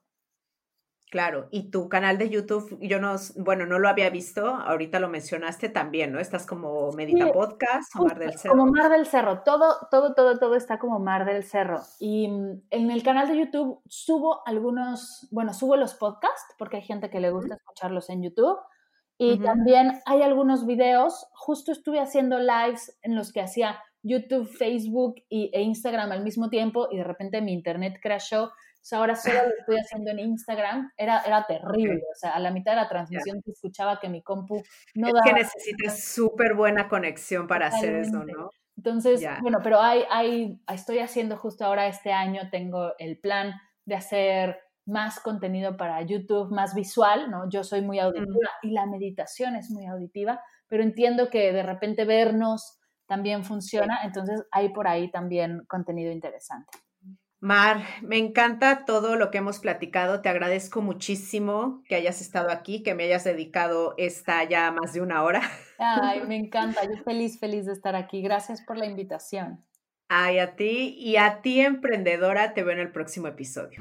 Claro, y tu canal de YouTube, yo no, bueno, no lo había visto, ahorita lo mencionaste también, ¿no? Estás como Medita Podcast o Mar del Cerro. Como Mar del Cerro, todo, todo, todo, todo está como Mar del Cerro. Y mm, en el canal de YouTube subo algunos, bueno, subo los podcasts, porque hay gente que le gusta escucharlos en YouTube. Y también hay algunos videos, justo estuve haciendo lives en los que hacía YouTube, Facebook e Instagram al mismo tiempo y de repente mi internet crashó ahora solo lo estoy haciendo en Instagram. Era, era terrible. O sea, a la mitad de la transmisión se escuchaba que mi compu no es que necesitas súper buena conexión para hacer eso, ¿no? Entonces, bueno, pero hay, hay, estoy haciendo justo ahora este año, tengo el plan de hacer más contenido para YouTube, más visual, ¿no? Yo soy muy auditiva y la meditación es muy auditiva, pero entiendo que de repente vernos también funciona, entonces hay por ahí también contenido interesante. Mar, me encanta todo lo que hemos platicado. Te agradezco muchísimo que hayas estado aquí, que me hayas dedicado esta ya más de una hora. Ay, me encanta. Yo feliz, feliz de estar aquí. Gracias por la invitación. Ay, a ti y a ti, emprendedora, te veo en el próximo episodio.